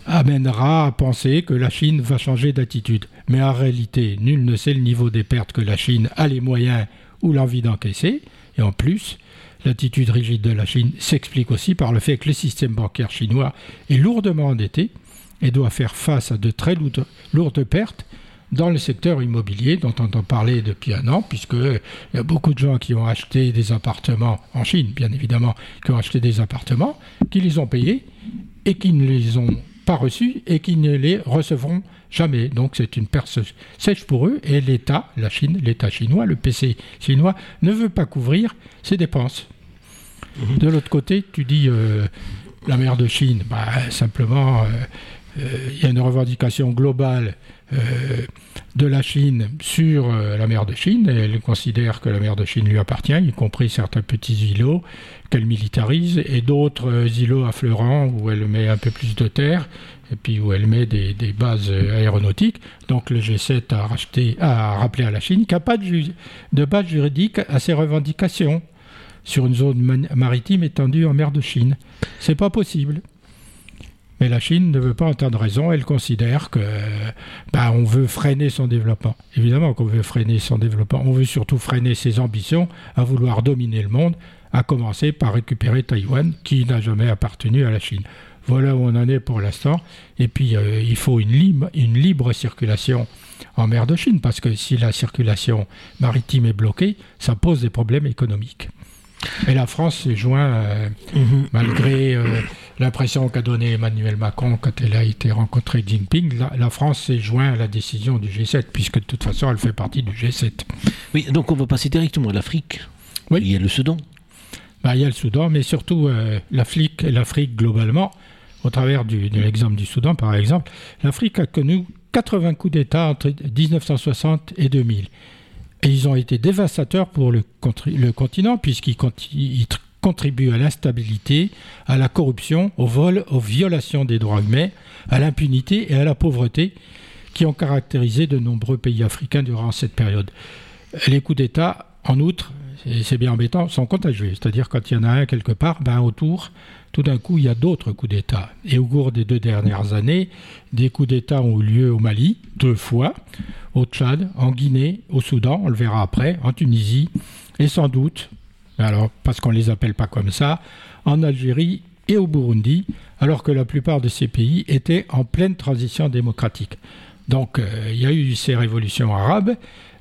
amènera à penser que la Chine va changer d'attitude. Mais en réalité, nul ne sait le niveau des pertes que la Chine a les moyens ou l'envie d'encaisser. Et en plus, l'attitude rigide de la Chine s'explique aussi par le fait que le système bancaire chinois est lourdement endetté et doit faire face à de très lourdes pertes dans le secteur immobilier dont on entend parler depuis un an, puisqu'il y a beaucoup de gens qui ont acheté des appartements, en Chine bien évidemment, qui ont acheté des appartements, qui les ont payés et qui ne les ont pas reçus et qui ne les recevront jamais. Donc c'est une perte sèche pour eux et l'État, la Chine, l'État chinois, le PC chinois, ne veut pas couvrir ses dépenses. De l'autre côté, tu dis euh, la mer de Chine, bah, simplement, euh, euh, il y a une revendication globale euh, de la Chine sur euh, la mer de Chine. Elle considère que la mer de Chine lui appartient, y compris certains petits îlots qu'elle militarise et d'autres euh, îlots affleurants où elle met un peu plus de terre et puis où elle met des, bases aéronautiques. Donc le G7 a, racheté, a rappelé à la Chine qu'il n'y a pas de, de base juridique à ses revendications sur une zone maritime étendue en mer de Chine. C'est pas possible. Mais la Chine ne veut pas entendre raison, elle considère que bah, on veut freiner son développement. Évidemment qu'on veut freiner son développement, on veut surtout freiner ses ambitions à vouloir dominer le monde, à commencer par récupérer Taïwan, qui n'a jamais appartenu à la Chine. Voilà où on en est pour l'instant. Et puis euh, il faut une libre circulation en mer de Chine, parce que si la circulation maritime est bloquée, ça pose des problèmes économiques. Et la France s'est joint, euh, mhm. malgré euh, l'impression qu'a donnée Emmanuel Macron quand elle a été rencontrée Jinping, la, France s'est joint à la décision du G7, puisque de toute façon elle fait partie du G7. Oui, donc on va passer directement à l'Afrique. Oui. Il y a le Soudan. Bah, il y a le Soudan, mais surtout euh, l'Afrique et l'Afrique globalement, au travers du, de l'exemple du Soudan par exemple. L'Afrique a connu 80 coups d'État entre 1960 et 2000. Et ils ont été dévastateurs pour le, continent puisqu'ils contribuent à l'instabilité, à la corruption, au vol, aux violations des droits humains, à l'impunité et à la pauvreté qui ont caractérisé de nombreux pays africains durant cette période. Les coups d'État, en outre, c'est bien embêtant, sont contagieux. C'est-à-dire quand il y en a un quelque part, ben autour, tout d'un coup, il y a d'autres coups d'État. Et au cours des deux dernières années, des coups d'État ont eu lieu au Mali, deux fois, au Tchad, en Guinée, au Soudan, on le verra après, en Tunisie, et sans doute, alors parce qu'on ne les appelle pas comme ça, en Algérie et au Burundi, alors que la plupart de ces pays étaient en pleine transition démocratique. Donc euh, il y a eu ces révolutions arabes,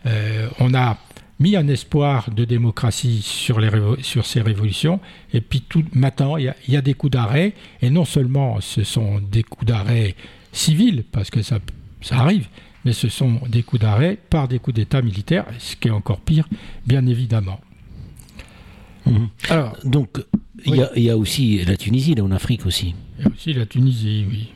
euh, on a mis un espoir de démocratie sur, les sur ces révolutions, et puis tout, maintenant il y, a des coups d'arrêt, et non seulement ce sont des coups d'arrêt civils, parce que ça, ça arrive, mais ce sont des coups d'arrêt par des coups d'État militaires, ce qui est encore pire, bien évidemment. Mhm. Alors, Donc, il y, a aussi la Tunisie, là en Afrique aussi. Il y a aussi la Tunisie, oui.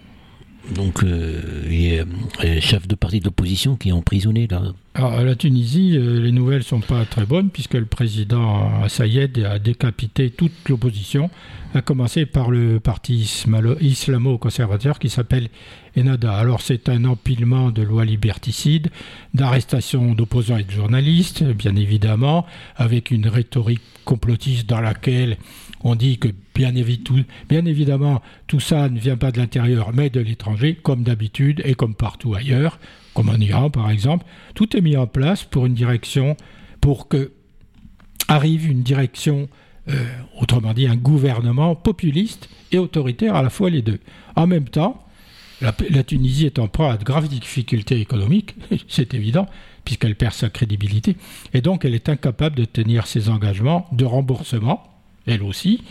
Donc, euh, y a un chef de parti d'opposition qui est emprisonné là. Alors, à la Tunisie, euh, les nouvelles sont pas très bonnes puisque le président Sayed a décapité toute l'opposition, à commencer par le parti islamo-conservateur qui s'appelle Enada. Alors, c'est un empilement de lois liberticides, d'arrestations d'opposants et de journalistes, bien évidemment, avec une rhétorique complotiste dans laquelle on dit que bien, évidemment, tout ça ne vient pas de l'intérieur, mais de l'étranger, comme d'habitude et comme partout ailleurs, comme en Iran par exemple. Tout est mis en place pour une direction, pour que arrive une direction, euh, autrement dit un gouvernement populiste et autoritaire à la fois les deux. En même temps, la, la Tunisie est en proie à de graves difficultés économiques, [laughs] c'est évident, puisqu'elle perd sa crédibilité, et donc elle est incapable de tenir ses engagements de remboursement elle aussi,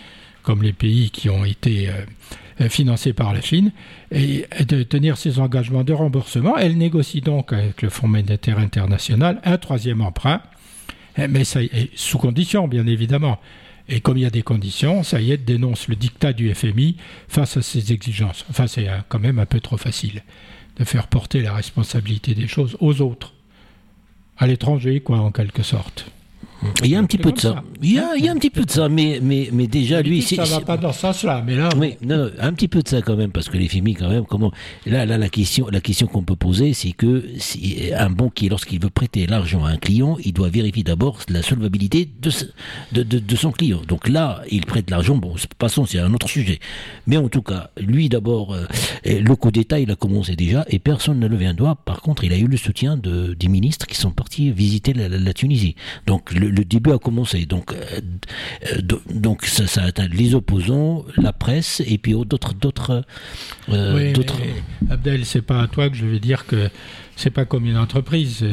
comme les pays qui ont été euh, financés par la Chine, et de tenir ses engagements de remboursement. Elle négocie donc avec le Fonds monétaire international un troisième emprunt, eh, mais ça, sous condition, bien évidemment. Et comme il y a des conditions, est, dénonce le dictat du FMI face à ces exigences. Enfin, c'est quand même un peu trop facile de faire porter la responsabilité des choses aux autres, à l'étranger, quoi, en quelque sorte. Il y a un petit peu de ça. Il y a, il y a un petit peu de ça, mais, mais, mais déjà, lui. Ça va pas dans ce sens-là, mais là. Oui, non, un petit peu de ça quand même, parce que les FMI, quand même, comment. Là, là la question, la question qu'on peut poser, c'est que un banquier, lorsqu'il veut prêter l'argent à un client, il doit vérifier d'abord la solvabilité de, de, de, de, son client. Donc là, il prête l'argent, bon, passons, c'est un autre sujet. Mais en tout cas, lui, d'abord, euh, le coup d'État, il a commencé déjà, et personne ne levé un doigt. Par contre, il a eu le soutien de, des ministres qui sont partis visiter la, la Tunisie. Donc, le, le début a commencé. Donc, euh, euh, donc ça, ça, atteint les opposants, la presse et puis d'autres d'autres. Euh, Abdel, c'est pas à toi que je vais dire que c'est pas comme une entreprise.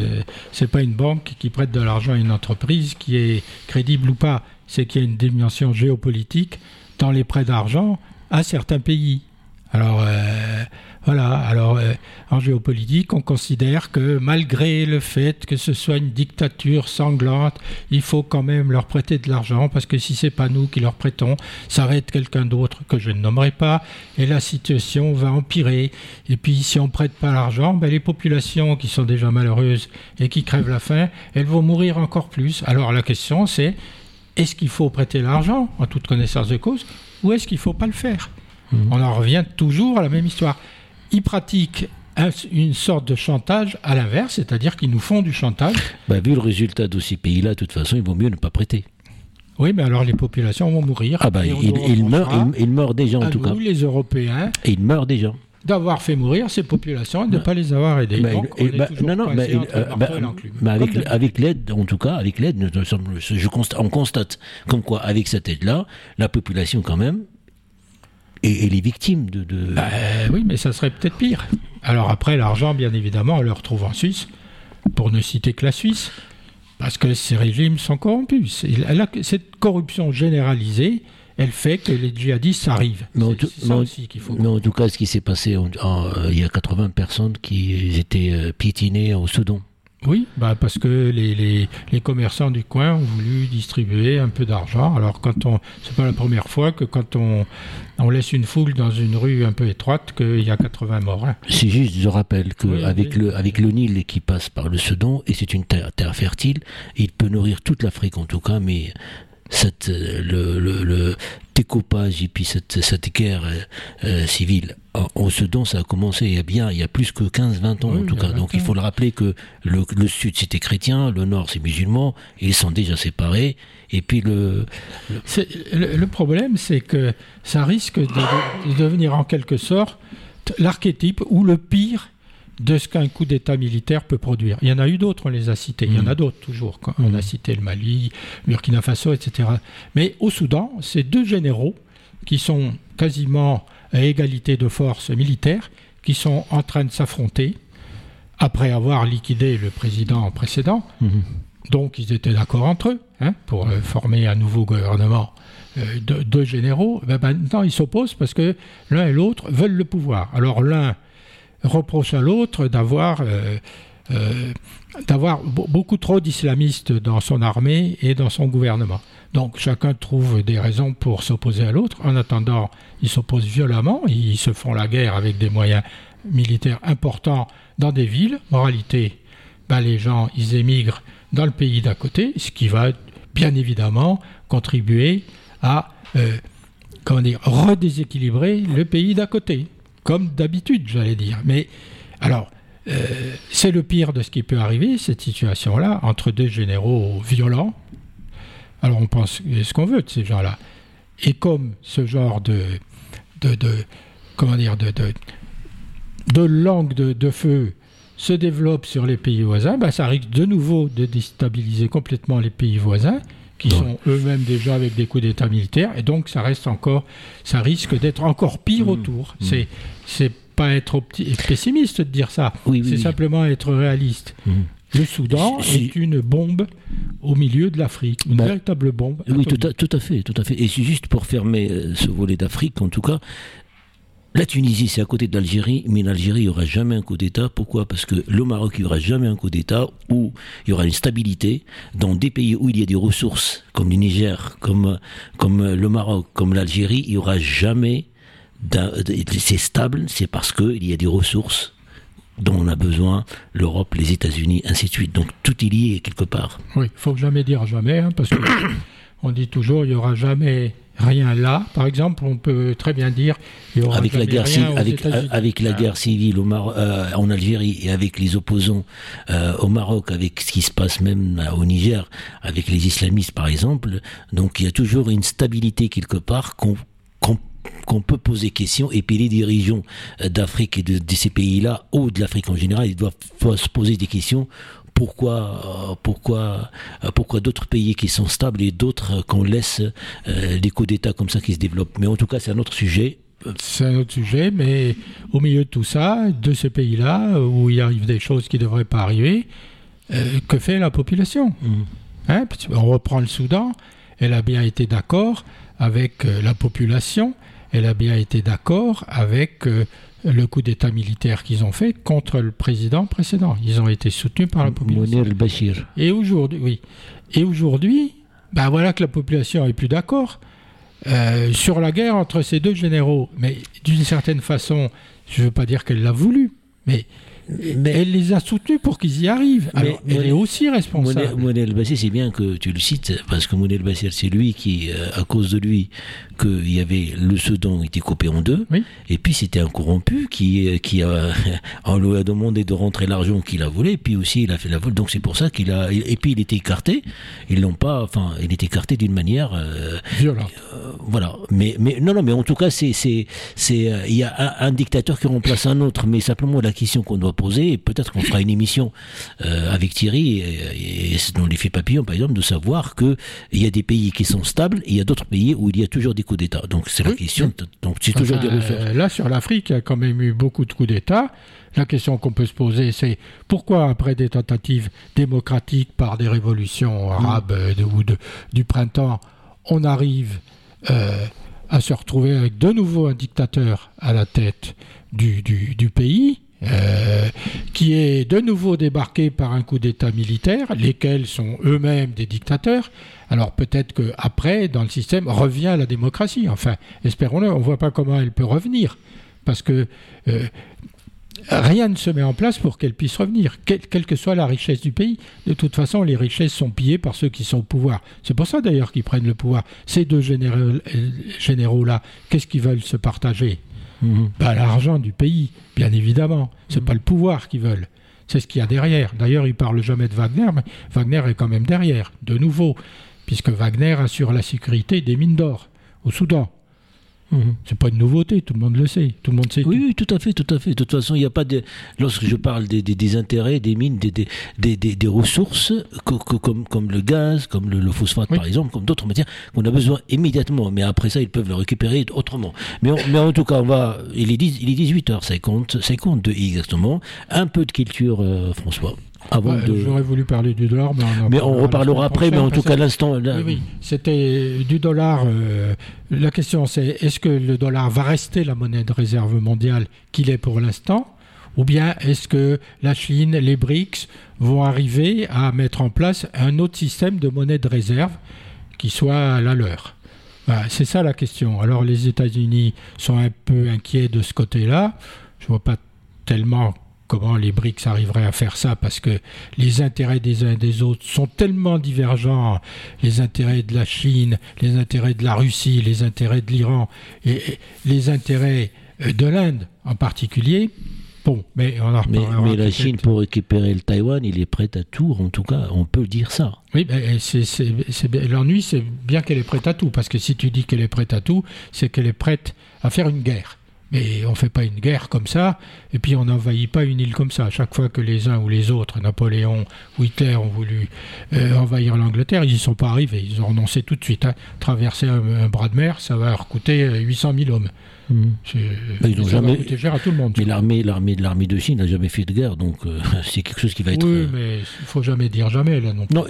C'est pas une banque qui prête de l'argent à une entreprise qui est crédible ou pas. C'est qu'il y a une dimension géopolitique dans les prêts d'argent à certains pays. Alors, voilà, alors euh, en géopolitique, on considère que malgré le fait que ce soit une dictature sanglante, il faut quand même leur prêter de l'argent parce que si c'est pas nous qui leur prêtons, ça va être quelqu'un d'autre que je ne nommerai pas et la situation va empirer. Et puis si on prête pas l'argent, ben, les populations qui sont déjà malheureuses et qui crèvent la faim, elles vont mourir encore plus. Alors la question c'est est-ce qu'il faut prêter l'argent en toute connaissance de cause ou est-ce qu'il faut pas le faire? Mmh. On en revient toujours à la même histoire ils pratiquent une sorte de chantage à l'inverse, c'est-à-dire qu'ils nous font du chantage. Bah, vu le résultat de ces pays-là, de toute façon, il vaut mieux ne pas prêter. Oui, mais alors les populations vont mourir. Ah bah, ils meurent, déjà en tout cas. Nous, les Européens. Et ils meurent déjà. D'avoir fait mourir ces populations et de ne pas les avoir aidées. Bah, non, non, mais, euh, bah, avec, avec l'aide, en tout cas, avec l'aide, je constate, on constate comme quoi, avec cette aide-là, la population quand même et, les victimes de. Bah, oui, mais ça serait peut-être pire. Alors après, l'argent, bien évidemment, on le retrouve en Suisse, pour ne citer que la Suisse, parce que ces régimes sont corrompus. cette corruption généralisée, elle fait que les djihadistes arrivent. Mais en, tout, faut... mais en tout cas, ce qui s'est passé, euh, il y a 80 personnes qui étaient euh, piétinées au Soudan. Oui, bah parce que les, les, les, commerçants du coin ont voulu distribuer un peu d'argent. Alors quand on, c'est pas la première fois que quand on, on laisse une foule dans une rue un peu étroite qu'il y a 80 morts. Hein. C'est juste, je rappelle que avec le avec le Nil qui passe par le Soudan et c'est une terre, terre fertile, il peut nourrir toute l'Afrique en tout cas, mais cette, euh, le, le, le, découpage et puis cette, cette guerre euh, euh civile au Soudan, ça a commencé il y a bien, il y a plus que 15-20 ans en tout cas. Donc il faut le rappeler que le, le Sud c'était chrétien, le Nord c'est musulman, ils sont déjà séparés. Et puis le. Le, le problème, c'est que ça risque de, de devenir en quelque sorte l'archétype ou le pire de ce qu'un coup d'État militaire peut produire. Il y en a eu d'autres, on les a cités. Il y en a mm. d'autres toujours. On a cité le Mali, Burkina Faso, etc. Mais au Soudan, c'est deux généraux qui sont quasiment à égalité de force militaire, qui sont en train de s'affronter après avoir liquidé le président précédent. Mhm. Donc ils étaient d'accord entre eux hein, pour euh, former un nouveau gouvernement euh, de, de généraux. Ben, maintenant ils s'opposent parce que l'un et l'autre veulent le pouvoir. Alors l'un reproche à l'autre d'avoir euh, d'avoir be- beaucoup trop d'islamistes dans son armée et dans son gouvernement. Donc chacun trouve des raisons pour s'opposer à l'autre. En attendant, ils s'opposent violemment, ils se font la guerre avec des moyens militaires importants dans des villes. Moralité, ben, les gens, ils émigrent dans le pays d'à côté, ce qui va bien évidemment contribuer à euh, comment dire, redéséquilibrer le pays d'à côté, comme d'habitude, j'allais dire. Mais alors, euh, c'est le pire de ce qui peut arriver, cette situation-là, entre deux généraux violents. Alors, on pense ce qu'on veut de ces gens-là. Et comme ce genre de, de, de comment dire, de, de, de langue de, de feu se développe sur les pays voisins, ben, ça risque de nouveau de déstabiliser complètement les pays voisins, qui sont eux-mêmes déjà avec des coups d'État militaires, et donc ça reste encore, ça risque d'être encore pire Mmh. autour. C'est, c'est pas être pessimiste de dire ça, Oui, oui, c'est oui. simplement être réaliste. Mhm. Le Soudan est une bombe au milieu de l'Afrique, une véritable bombe. Oui, tout à, tout à fait, tout à fait. Et c'est juste pour fermer euh, ce volet d'Afrique, en tout cas, la Tunisie, c'est à côté de l'Algérie, mais l'Algérie, il n'y aura jamais un coup d'État. Pourquoi? Parce que le Maroc, il n'y aura jamais un coup d'État où il y aura une stabilité. Dans des pays où il y a des ressources, comme le Niger, comme, comme le Maroc, comme l'Algérie, il n'y aura jamais. C'est stable, c'est parce qu'il y a des ressources dont on a besoin, l'Europe, les États-Unis, ainsi de suite. Donc tout est lié quelque part. Oui, il faut jamais dire jamais, hein, parce que [coughs] on dit toujours il y aura jamais rien là. Par exemple, on peut très bien dire il y aura avec la guerre rien civile, avec, la Ah. guerre civile au Mar- euh, en Algérie et avec les opposants euh, au Maroc, avec ce qui se passe même euh, au Niger, avec les islamistes par exemple. Donc il y a toujours une stabilité quelque part qu'on qu'on peut poser question et puis les dirigeants euh, d'Afrique et de, de ces pays-là ou de l'Afrique en général ils doivent se poser des questions pourquoi, euh, pourquoi, euh, pourquoi d'autres pays qui sont stables et d'autres qu'on laisse euh, des coups d'État comme ça qui se développent. Mais en tout cas, c'est un autre sujet. C'est un autre sujet, mais au milieu de tout ça, de ces pays-là, où il arrive des choses qui ne devraient pas arriver, euh, que fait la population? Mhm. Hein, qu'on reprend le Soudan, elle a bien été d'accord avec la population, elle a bien été d'accord avec euh, le coup d'État militaire qu'ils ont fait contre le président précédent. Ils ont été soutenus par la population. Mounir el-Bashir. Et aujourd'hui, oui. Et aujourd'hui, ben voilà que la population est plus d'accord euh, sur la guerre entre ces deux généraux. Mais d'une certaine façon, je ne veux pas dire qu'elle l'a voulu, mais, elle les a soutenus pour qu'ils y arrivent. Mais- elle est aussi responsable. Mounir el-Bashir, c'est bien que tu le cites, parce que Mounir el-Bashir, c'est lui qui, euh, à cause de lui, qu'il y avait le Soudan était coupé en deux, Oui. et puis c'était un corrompu qui, euh, qui a, on lui a demandé de rentrer l'argent qu'il a volé, et puis aussi il a fait la vol, donc c'est pour ça qu'il a, et puis il était écarté, ils l'ont pas, enfin, il était écarté d'une manière, euh, Violent. Euh, voilà. Mais, mais non, non, mais en tout cas, c'est, c'est, c'est, il y a un, un dictateur qui remplace un autre. Mais simplement, la question qu'on doit poser, et peut-être qu'on fera une émission euh, avec Thierry et, et dans l'effet papillon, par exemple, de savoir que il y a des pays qui sont stables, et il y a d'autres pays où il y a toujours des coups d'État. Donc c'est la question. Donc c'est toujours Enfin, des ressources. euh, là, sur l'Afrique, il y a quand même eu beaucoup de coups d'État. La question qu'on peut se poser, c'est pourquoi, après des tentatives démocratiques par des révolutions arabes euh, de- ou de- du printemps, on arrive euh, à se retrouver avec de nouveau un dictateur à la tête du, du- du pays euh, qui est de nouveau débarqué par un coup d'État militaire, lesquels sont eux-mêmes des dictateurs. Alors peut-être qu'après, dans le système, revient la démocratie. Enfin, espérons-le, on ne voit pas comment elle peut revenir. Parce que euh, rien ne se met en place pour qu'elle puisse revenir, quelle, que soit la richesse du pays. De toute façon, les richesses sont pillées par ceux qui sont au pouvoir. C'est pour ça d'ailleurs qu'ils prennent le pouvoir. Ces deux généraux- généraux-là, qu'est-ce qu'ils veulent se partager? Mhm. bah, l'argent du pays, bien évidemment. C'est pas le pouvoir qu'ils veulent. C'est ce qu'il y a derrière. D'ailleurs, ils parlent jamais de Wagner, mais Wagner est quand même derrière, de nouveau, puisque Wagner assure la sécurité des mines d'or au Soudan. Mhm. C'est pas une nouveauté, tout le monde le sait, tout le monde sait. Oui, tout. à fait, tout à fait. De toute façon, il n'y a pas de. Lorsque je parle des, des, intérêts, des mines, des, des, des ressources, comme, comme le gaz, comme le, phosphate par exemple, comme d'autres matières, qu'on a besoin immédiatement. Mais après ça, ils peuvent le récupérer autrement. Mais, mais en tout cas, on va. Il est, 10, il est 18h50, 52 exactement. Un peu de culture, euh, François. J'aurais voulu parler du dollar, mais on, reparlera après. Mais en tout cas, l'instant. Oui, oui. c'était du dollar. Euh, la question, c'est est-ce que le dollar va rester la monnaie de réserve mondiale qu'il est pour l'instant ou bien est-ce que la Chine, les BRICS vont arriver à mettre en place un autre système de monnaie de réserve qui soit la leur? C'est ça la question. Alors les États-Unis sont un peu inquiets de ce côté-là. Je ne vois pas tellement comment les BRICS arriveraient à faire ça parce que les intérêts des uns et des autres sont tellement divergents, les intérêts de la Chine, les intérêts de la Russie, les intérêts de l'Iran et les intérêts euh, de l'Inde en particulier. Bon, mais on en Mais, la Chine, pour récupérer le Taïwan, il est prêt à tout, en tout cas, on peut dire ça. Oui, l'ennui, c'est bien qu'elle est prête à tout, parce que si tu dis qu'elle est prête à tout, c'est qu'elle est prête à faire une guerre. Mais on ne fait pas une guerre comme ça, et puis on n'envahit pas une île comme ça. Chaque fois que les uns ou les autres, Napoléon ou Hitler, ont voulu euh, envahir l'Angleterre, ils n'y sont pas arrivés. Ils ont renoncé tout de suite. Hein. Traverser un, bras de mer, ça va leur coûter 800 euh, 000 hommes. Mmh. Ils jamais... cher à tout le monde. Mais l'armée, l'armée, l'armée de Chine n'a jamais fait de guerre, donc euh, [laughs] c'est quelque chose qui va être. Oui, mais il faut jamais dire jamais là non. Non,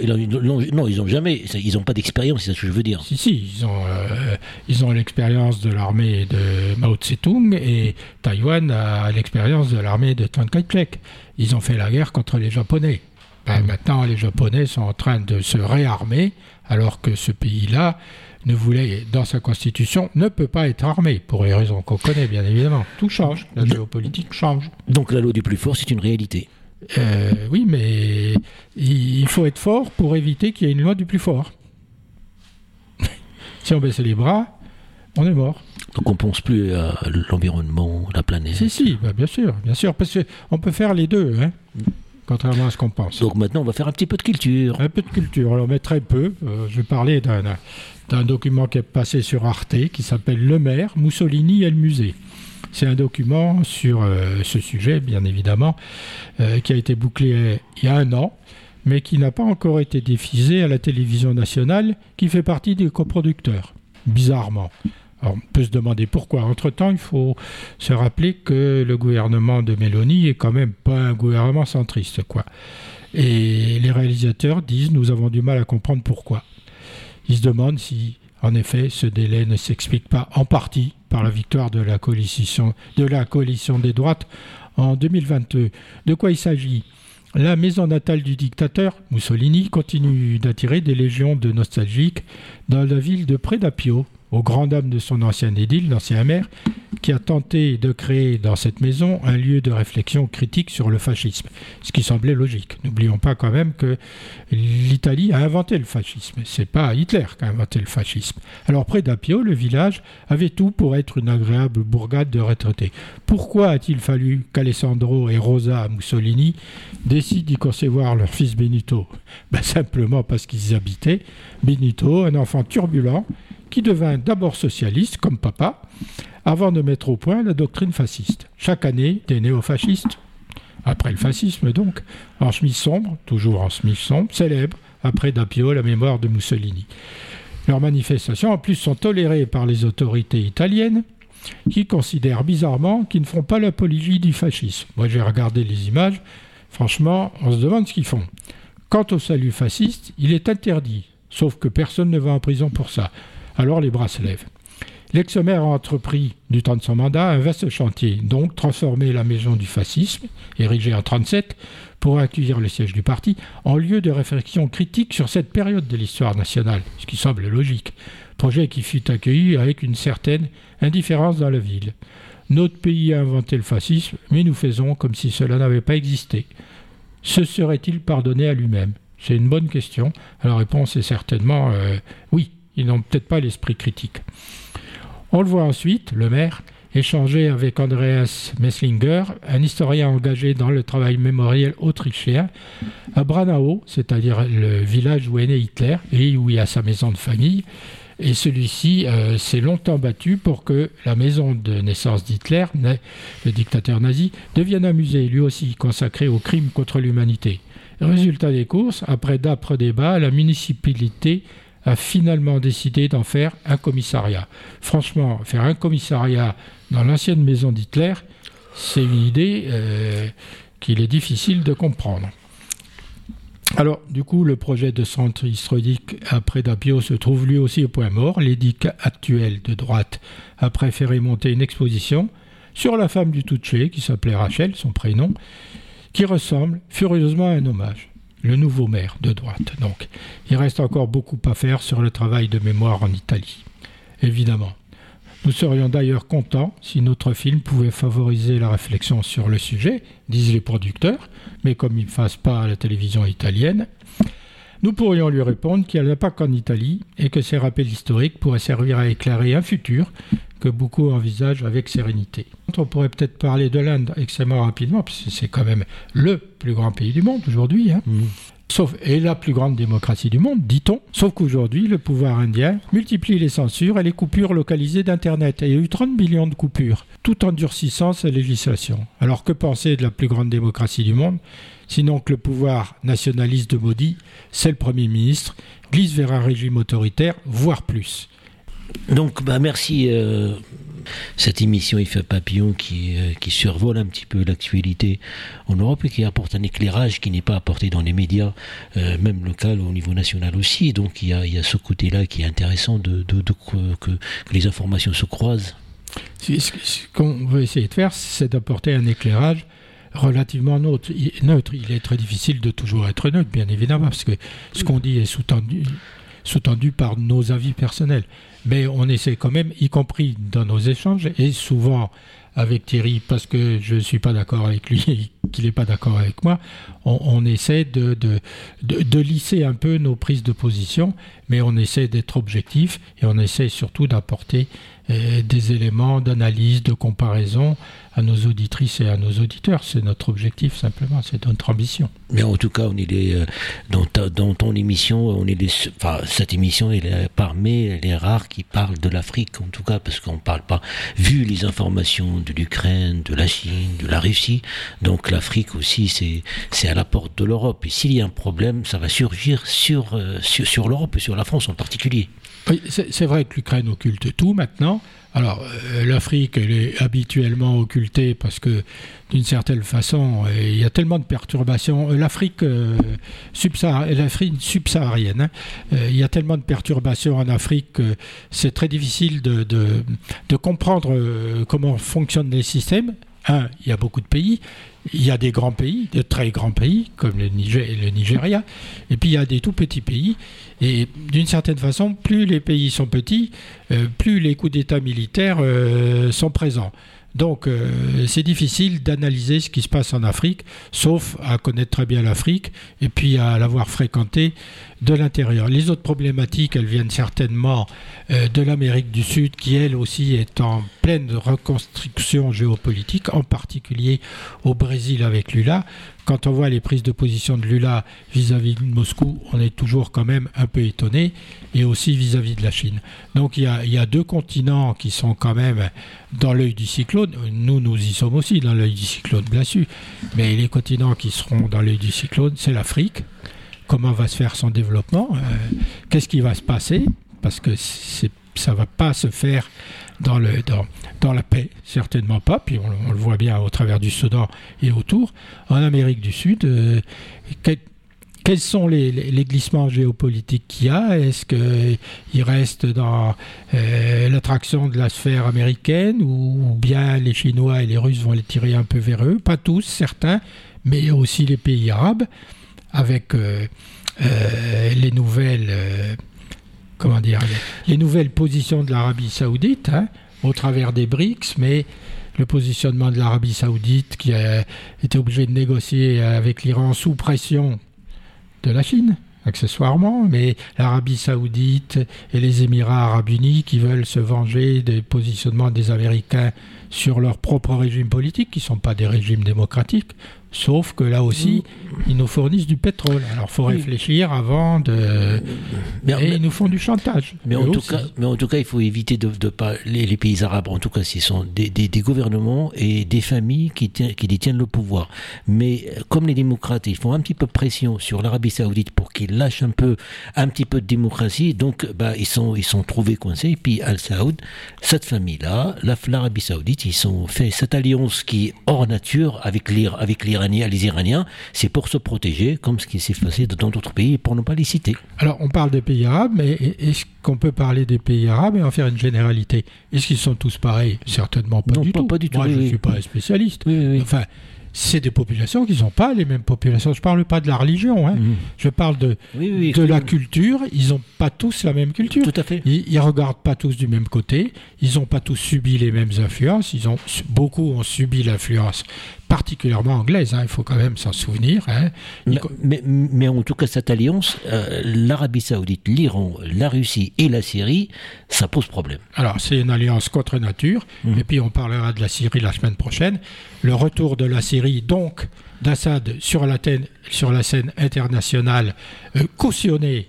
non, ils n'ont jamais, ils n'ont pas d'expérience, c'est ce que je veux dire. Si, si, ils ont, euh, ils ont l'expérience de l'armée de Mao Tse-tung et Taïwan a l'expérience de l'armée de Chiang Kai-shek. Ils ont fait la guerre contre les Japonais. Ben, mmh. Maintenant, les Japonais sont en train de se réarmer, alors que ce pays-là ne voulait, dans sa constitution, ne peut pas être armé, pour les raisons qu'on connaît bien évidemment. Tout change, la géopolitique change. Donc la loi du plus fort, c'est une réalité. Euh, oui, mais il faut être fort pour éviter qu'il y ait une loi du plus fort. [laughs] si on baisse les bras, on est mort. Donc on pense plus à l'environnement, la planète. Si, si, bah, bien sûr, bien sûr, parce qu'on peut faire les deux, hein, contrairement à ce qu'on pense. Donc maintenant, on va faire un petit peu de culture. Un peu de culture, alors mais très peu. Euh, je vais parler d'un d'un document qui est passé sur Arte qui s'appelle Le maire, Mussolini et le musée. C'est un document sur euh, ce sujet, bien évidemment, euh, qui a été bouclé il y a un an, mais qui n'a pas encore été diffusé à la télévision nationale, qui fait partie des coproducteurs, bizarrement. On peut se demander pourquoi. Entre-temps, il faut se rappeler que le gouvernement de Mélanie est quand même pas un gouvernement centriste, quoi. Et les réalisateurs disent nous avons du mal à comprendre pourquoi. Il se demande si, en effet, ce délai ne s'explique pas en partie par la victoire de la coalition, de la coalition des droites en 2022. De quoi il s'agit? La maison natale du dictateur, Mussolini, continue d'attirer des légions de nostalgiques dans la ville de Predapio, au grand dam de son ancien édile, l'ancien maire, qui a tenté de créer dans cette maison un lieu de réflexion critique sur le fascisme, ce qui semblait logique. N'oublions pas quand même que l'Italie a inventé le fascisme, c'est pas Hitler qui a inventé le fascisme. Alors près d'Apio, le village avait tout pour être une agréable bourgade de retraités. Pourquoi a-t-il fallu qu'Alessandro et Rosa Mussolini décident d'y concevoir leur fils Benito? Ben, Simplement parce qu'ils y habitaient. Benito, un enfant turbulent, qui devint d'abord socialiste, comme papa, avant de mettre au point la doctrine fasciste. Chaque année, des néofascistes, après le fascisme donc, en chemise sombre, toujours en chemise sombre, célèbrent, après Dapio, la mémoire de Mussolini. Leurs manifestations, en plus, sont tolérées par les autorités italiennes, qui considèrent bizarrement qu'ils ne font pas l'apologie du fascisme. Moi, j'ai regardé les images, franchement, on se demande ce qu'ils font. Quant au salut fasciste, il est interdit, sauf que personne ne va en prison pour ça. Alors les bras se lèvent. L'ex-maire a entrepris, du temps de son mandat, un vaste chantier, donc transformer la maison du fascisme, érigée en 37, pour accueillir le siège du parti, en lieu de réflexion critique sur cette période de l'histoire nationale, ce qui semble logique. Projet qui fut accueilli avec une certaine indifférence dans la ville. Notre pays a inventé le fascisme, mais nous faisons comme si cela n'avait pas existé. Se serait-il pardonné à lui-même? C'est une bonne question. La réponse est certainement euh, oui. Ils n'ont peut-être pas l'esprit critique. On le voit ensuite, le maire, échanger avec Andreas Messlinger, un historien engagé dans le travail mémoriel autrichien, à Branau, c'est-à-dire le village où est né Hitler et où il a sa maison de famille, Et celui-ci euh, s'est longtemps battu pour que la maison de naissance d'Hitler, le dictateur nazi, devienne un musée, lui aussi consacré aux crimes contre l'humanité. Résultat des courses, après d'âpres débats, la municipalité a finalement décidé d'en faire un commissariat. Franchement, faire un commissariat dans l'ancienne maison d'Hitler, c'est une idée euh, qu'il est difficile de comprendre. Alors, du coup, le projet de centre historique après Dapio se trouve lui aussi au point mort. L'édic actuel de droite a préféré monter une exposition sur la femme du Touché, qui s'appelait Rachel, son prénom, qui ressemble furieusement à un hommage. Le nouveau maire de droite, donc. Il reste encore beaucoup à faire sur le travail de mémoire en Italie. Évidemment. Nous serions d'ailleurs contents si notre film pouvait favoriser la réflexion sur le sujet, disent les producteurs, mais comme ils ne fassent pas à la télévision italienne, nous pourrions lui répondre qu'il n'y a pas qu'en Italie et que ces rappels historiques pourraient servir à éclairer un futur que beaucoup envisagent avec sérénité. On pourrait peut-être parler de l'Inde extrêmement rapidement, parce que c'est quand même le plus grand pays du monde aujourd'hui. Hein. Mmh. Sauf, et la plus grande démocratie du monde, dit-on. Sauf qu'aujourd'hui, le pouvoir indien multiplie les censures et les coupures localisées d'Internet. Et il y a eu 30 millions de coupures, tout en durcissant sa législation. Alors que penser de la plus grande démocratie du monde Sinon que le pouvoir nationaliste de Modi, c'est le Premier ministre, glisse vers un régime autoritaire, voire plus. Donc, bah, merci. Euh, cette émission il fait Papillon qui, euh, qui survole un petit peu l'actualité en Europe et qui apporte un éclairage qui n'est pas apporté dans les médias, euh, même local au niveau national aussi. Donc il y a, ce côté-là qui est intéressant de, de, que, que, les informations se croisent. Ce qu'on veut essayer de faire, c'est d'apporter un éclairage relativement neutre. Il est très difficile de toujours être neutre, bien évidemment, parce que ce qu'on dit est sous-tendu sous-tendu par nos avis personnels. Mais on essaie quand même, y compris dans nos échanges, et souvent avec Thierry, parce que je ne suis pas d'accord avec lui qu'il n'est pas d'accord avec moi, on, essaie de, de, de, lisser un peu nos prises de position, mais on essaie d'être objectif et on essaie surtout d'apporter euh, des éléments d'analyse, de comparaison à nos auditrices et à nos auditeurs. C'est notre objectif simplement, c'est notre ambition. Mais en tout cas, on est euh, dans, dans, ton émission, on est enfin, cette émission est parmi les rares qui parlent de l'Afrique, en tout cas, parce qu'on ne parle pas, vu les informations de l'Ukraine, de la Chine, de la Russie, donc l'Afrique aussi, c'est à la porte de l'Europe. Et s'il y a un problème, ça va surgir sur, euh, sur, l'Europe et sur la France en particulier. Oui, c'est vrai que l'Ukraine occulte tout maintenant. Alors, euh, l'Afrique, elle est habituellement occultée parce que, d'une certaine façon, euh, il y a tellement de perturbations. Euh, L'Afrique subsaharienne, hein, il y a tellement de perturbations en Afrique que c'est très difficile de, de comprendre comment fonctionnent les systèmes. Un, il y a beaucoup de pays. Il y a des grands pays, de très grands pays, comme le, le Nigeria, et puis il y a des tout petits pays. Et d'une certaine façon, plus les pays sont petits, euh, plus les coups d'État militaires euh, sont présents. Donc euh, c'est difficile d'analyser ce qui se passe en Afrique, sauf à connaître très bien l'Afrique et puis à l'avoir fréquenté de l'intérieur. Les autres problématiques, elles viennent certainement euh, de l'Amérique du Sud, qui elle aussi est en pleine reconstruction géopolitique, en particulier au Brésil avec Lula. Quand on voit les prises de position de Lula vis-à-vis de Moscou, on est toujours quand même un peu étonné, et aussi vis-à-vis de la Chine. Donc il y, a, il y, a, deux continents qui sont quand même dans l'œil du cyclone. Nous, nous y sommes aussi dans l'œil du cyclone, bien sûr. Mais les continents qui seront dans l'œil du cyclone, c'est l'Afrique comment va se faire son développement, euh, qu'est-ce qui va se passer, parce que ça ne va pas se faire dans, la paix, certainement pas, puis on, le voit bien au travers du Soudan et autour. En Amérique du Sud, euh, quels sont les, glissements géopolitiques qu'il y a? Est-ce qu'il reste dans euh, l'attraction de la sphère américaine ou, bien les Chinois et les Russes vont les tirer un peu vers eux? Pas tous, certains, mais aussi les pays arabes avec euh, euh, les nouvelles euh, comment dire les, nouvelles positions de l'Arabie Saoudite hein, au travers des BRICS, mais le positionnement de l'Arabie Saoudite qui a été obligé de négocier avec l'Iran sous pression de la Chine accessoirement, mais l'Arabie saoudite et les Émirats arabes unis qui veulent se venger des positionnements des Américains sur leur propre régime politique, qui ne sont pas des régimes démocratiques, Sauf que là aussi, ils nous fournissent du pétrole. Alors il faut Oui. réfléchir avant de. Mais- Et mais- ils nous font du chantage. Mais en, tout aussi. cas, mais en tout cas, il faut éviter de, de pas les, les pays arabes. En tout cas, ce sont des, des- des gouvernements et des familles qui, qui détiennent le pouvoir. Mais euh, comme les démocrates, ils font un petit peu pression sur l'Arabie Saoudite pour qu'ils lâchent un peu, un petit peu de démocratie. Donc, bah, ils sont, ils sont trouvés coincés. Et puis Al Saoud, cette famille-là, la- l'Arabie Saoudite, ils ont fait cette alliance qui est hors nature avec l'Ir- avec l'Iranien, les Iraniens. C'est pour se protéger, comme ce qui s'est passé dans d'autres pays, pour ne pas les citer. Alors, on parle des pays arabes, mais est-ce qu'on peut parler des pays arabes et en faire une généralité? Est-ce qu'ils sont tous pareils? Certainement pas Non, du pas- tout. pas du tout, Moi, oui, je ne oui. suis pas un spécialiste. Oui. Enfin, c'est des populations qui ne sont pas les mêmes populations. Je ne parle pas de la religion. hein. Mhm. Je parle de, Oui, oui, de la culture. Ils n'ont pas tous la même culture. Tout à fait. Ils ne regardent pas tous du même côté. Ils n'ont pas tous subi les mêmes influences. Ils ont, beaucoup ont subi l'influence, particulièrement anglaise. hein, il faut quand même s'en souvenir. hein. Mais, mais, mais en tout cas, cette alliance, euh, l'Arabie Saoudite, l'Iran, la Russie et la Syrie, ça pose problème. Alors, c'est une alliance contre nature. Mhm. Et puis, on parlera de la Syrie la semaine prochaine. Le retour de la Syrie, donc, d'Assad sur la, thène- sur la scène internationale, euh, cautionné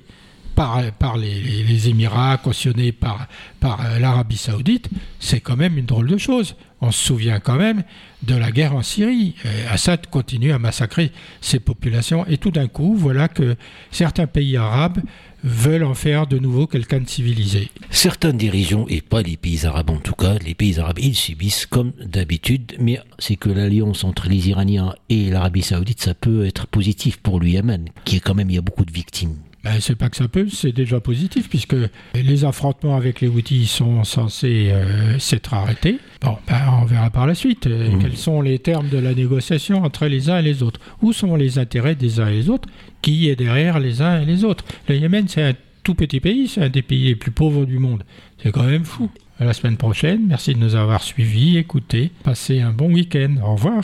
par, les, Émirats, cautionné par, par euh, l'Arabie Saoudite, c'est quand même une drôle de chose. On se souvient quand même de la guerre en Syrie. Euh, Assad continue à massacrer ses populations. Et tout d'un coup, voilà que certains pays arabes veulent en faire de nouveau quelqu'un de civilisé. Certains dirigeants, et pas les pays arabes en tout cas, les pays arabes, ils subissent comme d'habitude, mais c'est que l'alliance entre les Iraniens et l'Arabie Saoudite, ça peut être positif pour le Yémen, qui est quand même, il y a beaucoup de victimes. Ben, c'est pas que ça peut, c'est déjà positif puisque les affrontements avec les Houthis sont censés euh, s'être arrêtés. Bon, ben, on verra par la suite euh, Mhm. quels sont les termes de la négociation entre les uns et les autres. Où sont les intérêts des uns et les autres Qui est derrière les uns et les autres? Le Yémen, c'est un tout petit pays, c'est un des pays les plus pauvres du monde. C'est quand même fou. À la semaine prochaine, merci de nous avoir suivis, écoutés. Passez un bon week-end. Au revoir.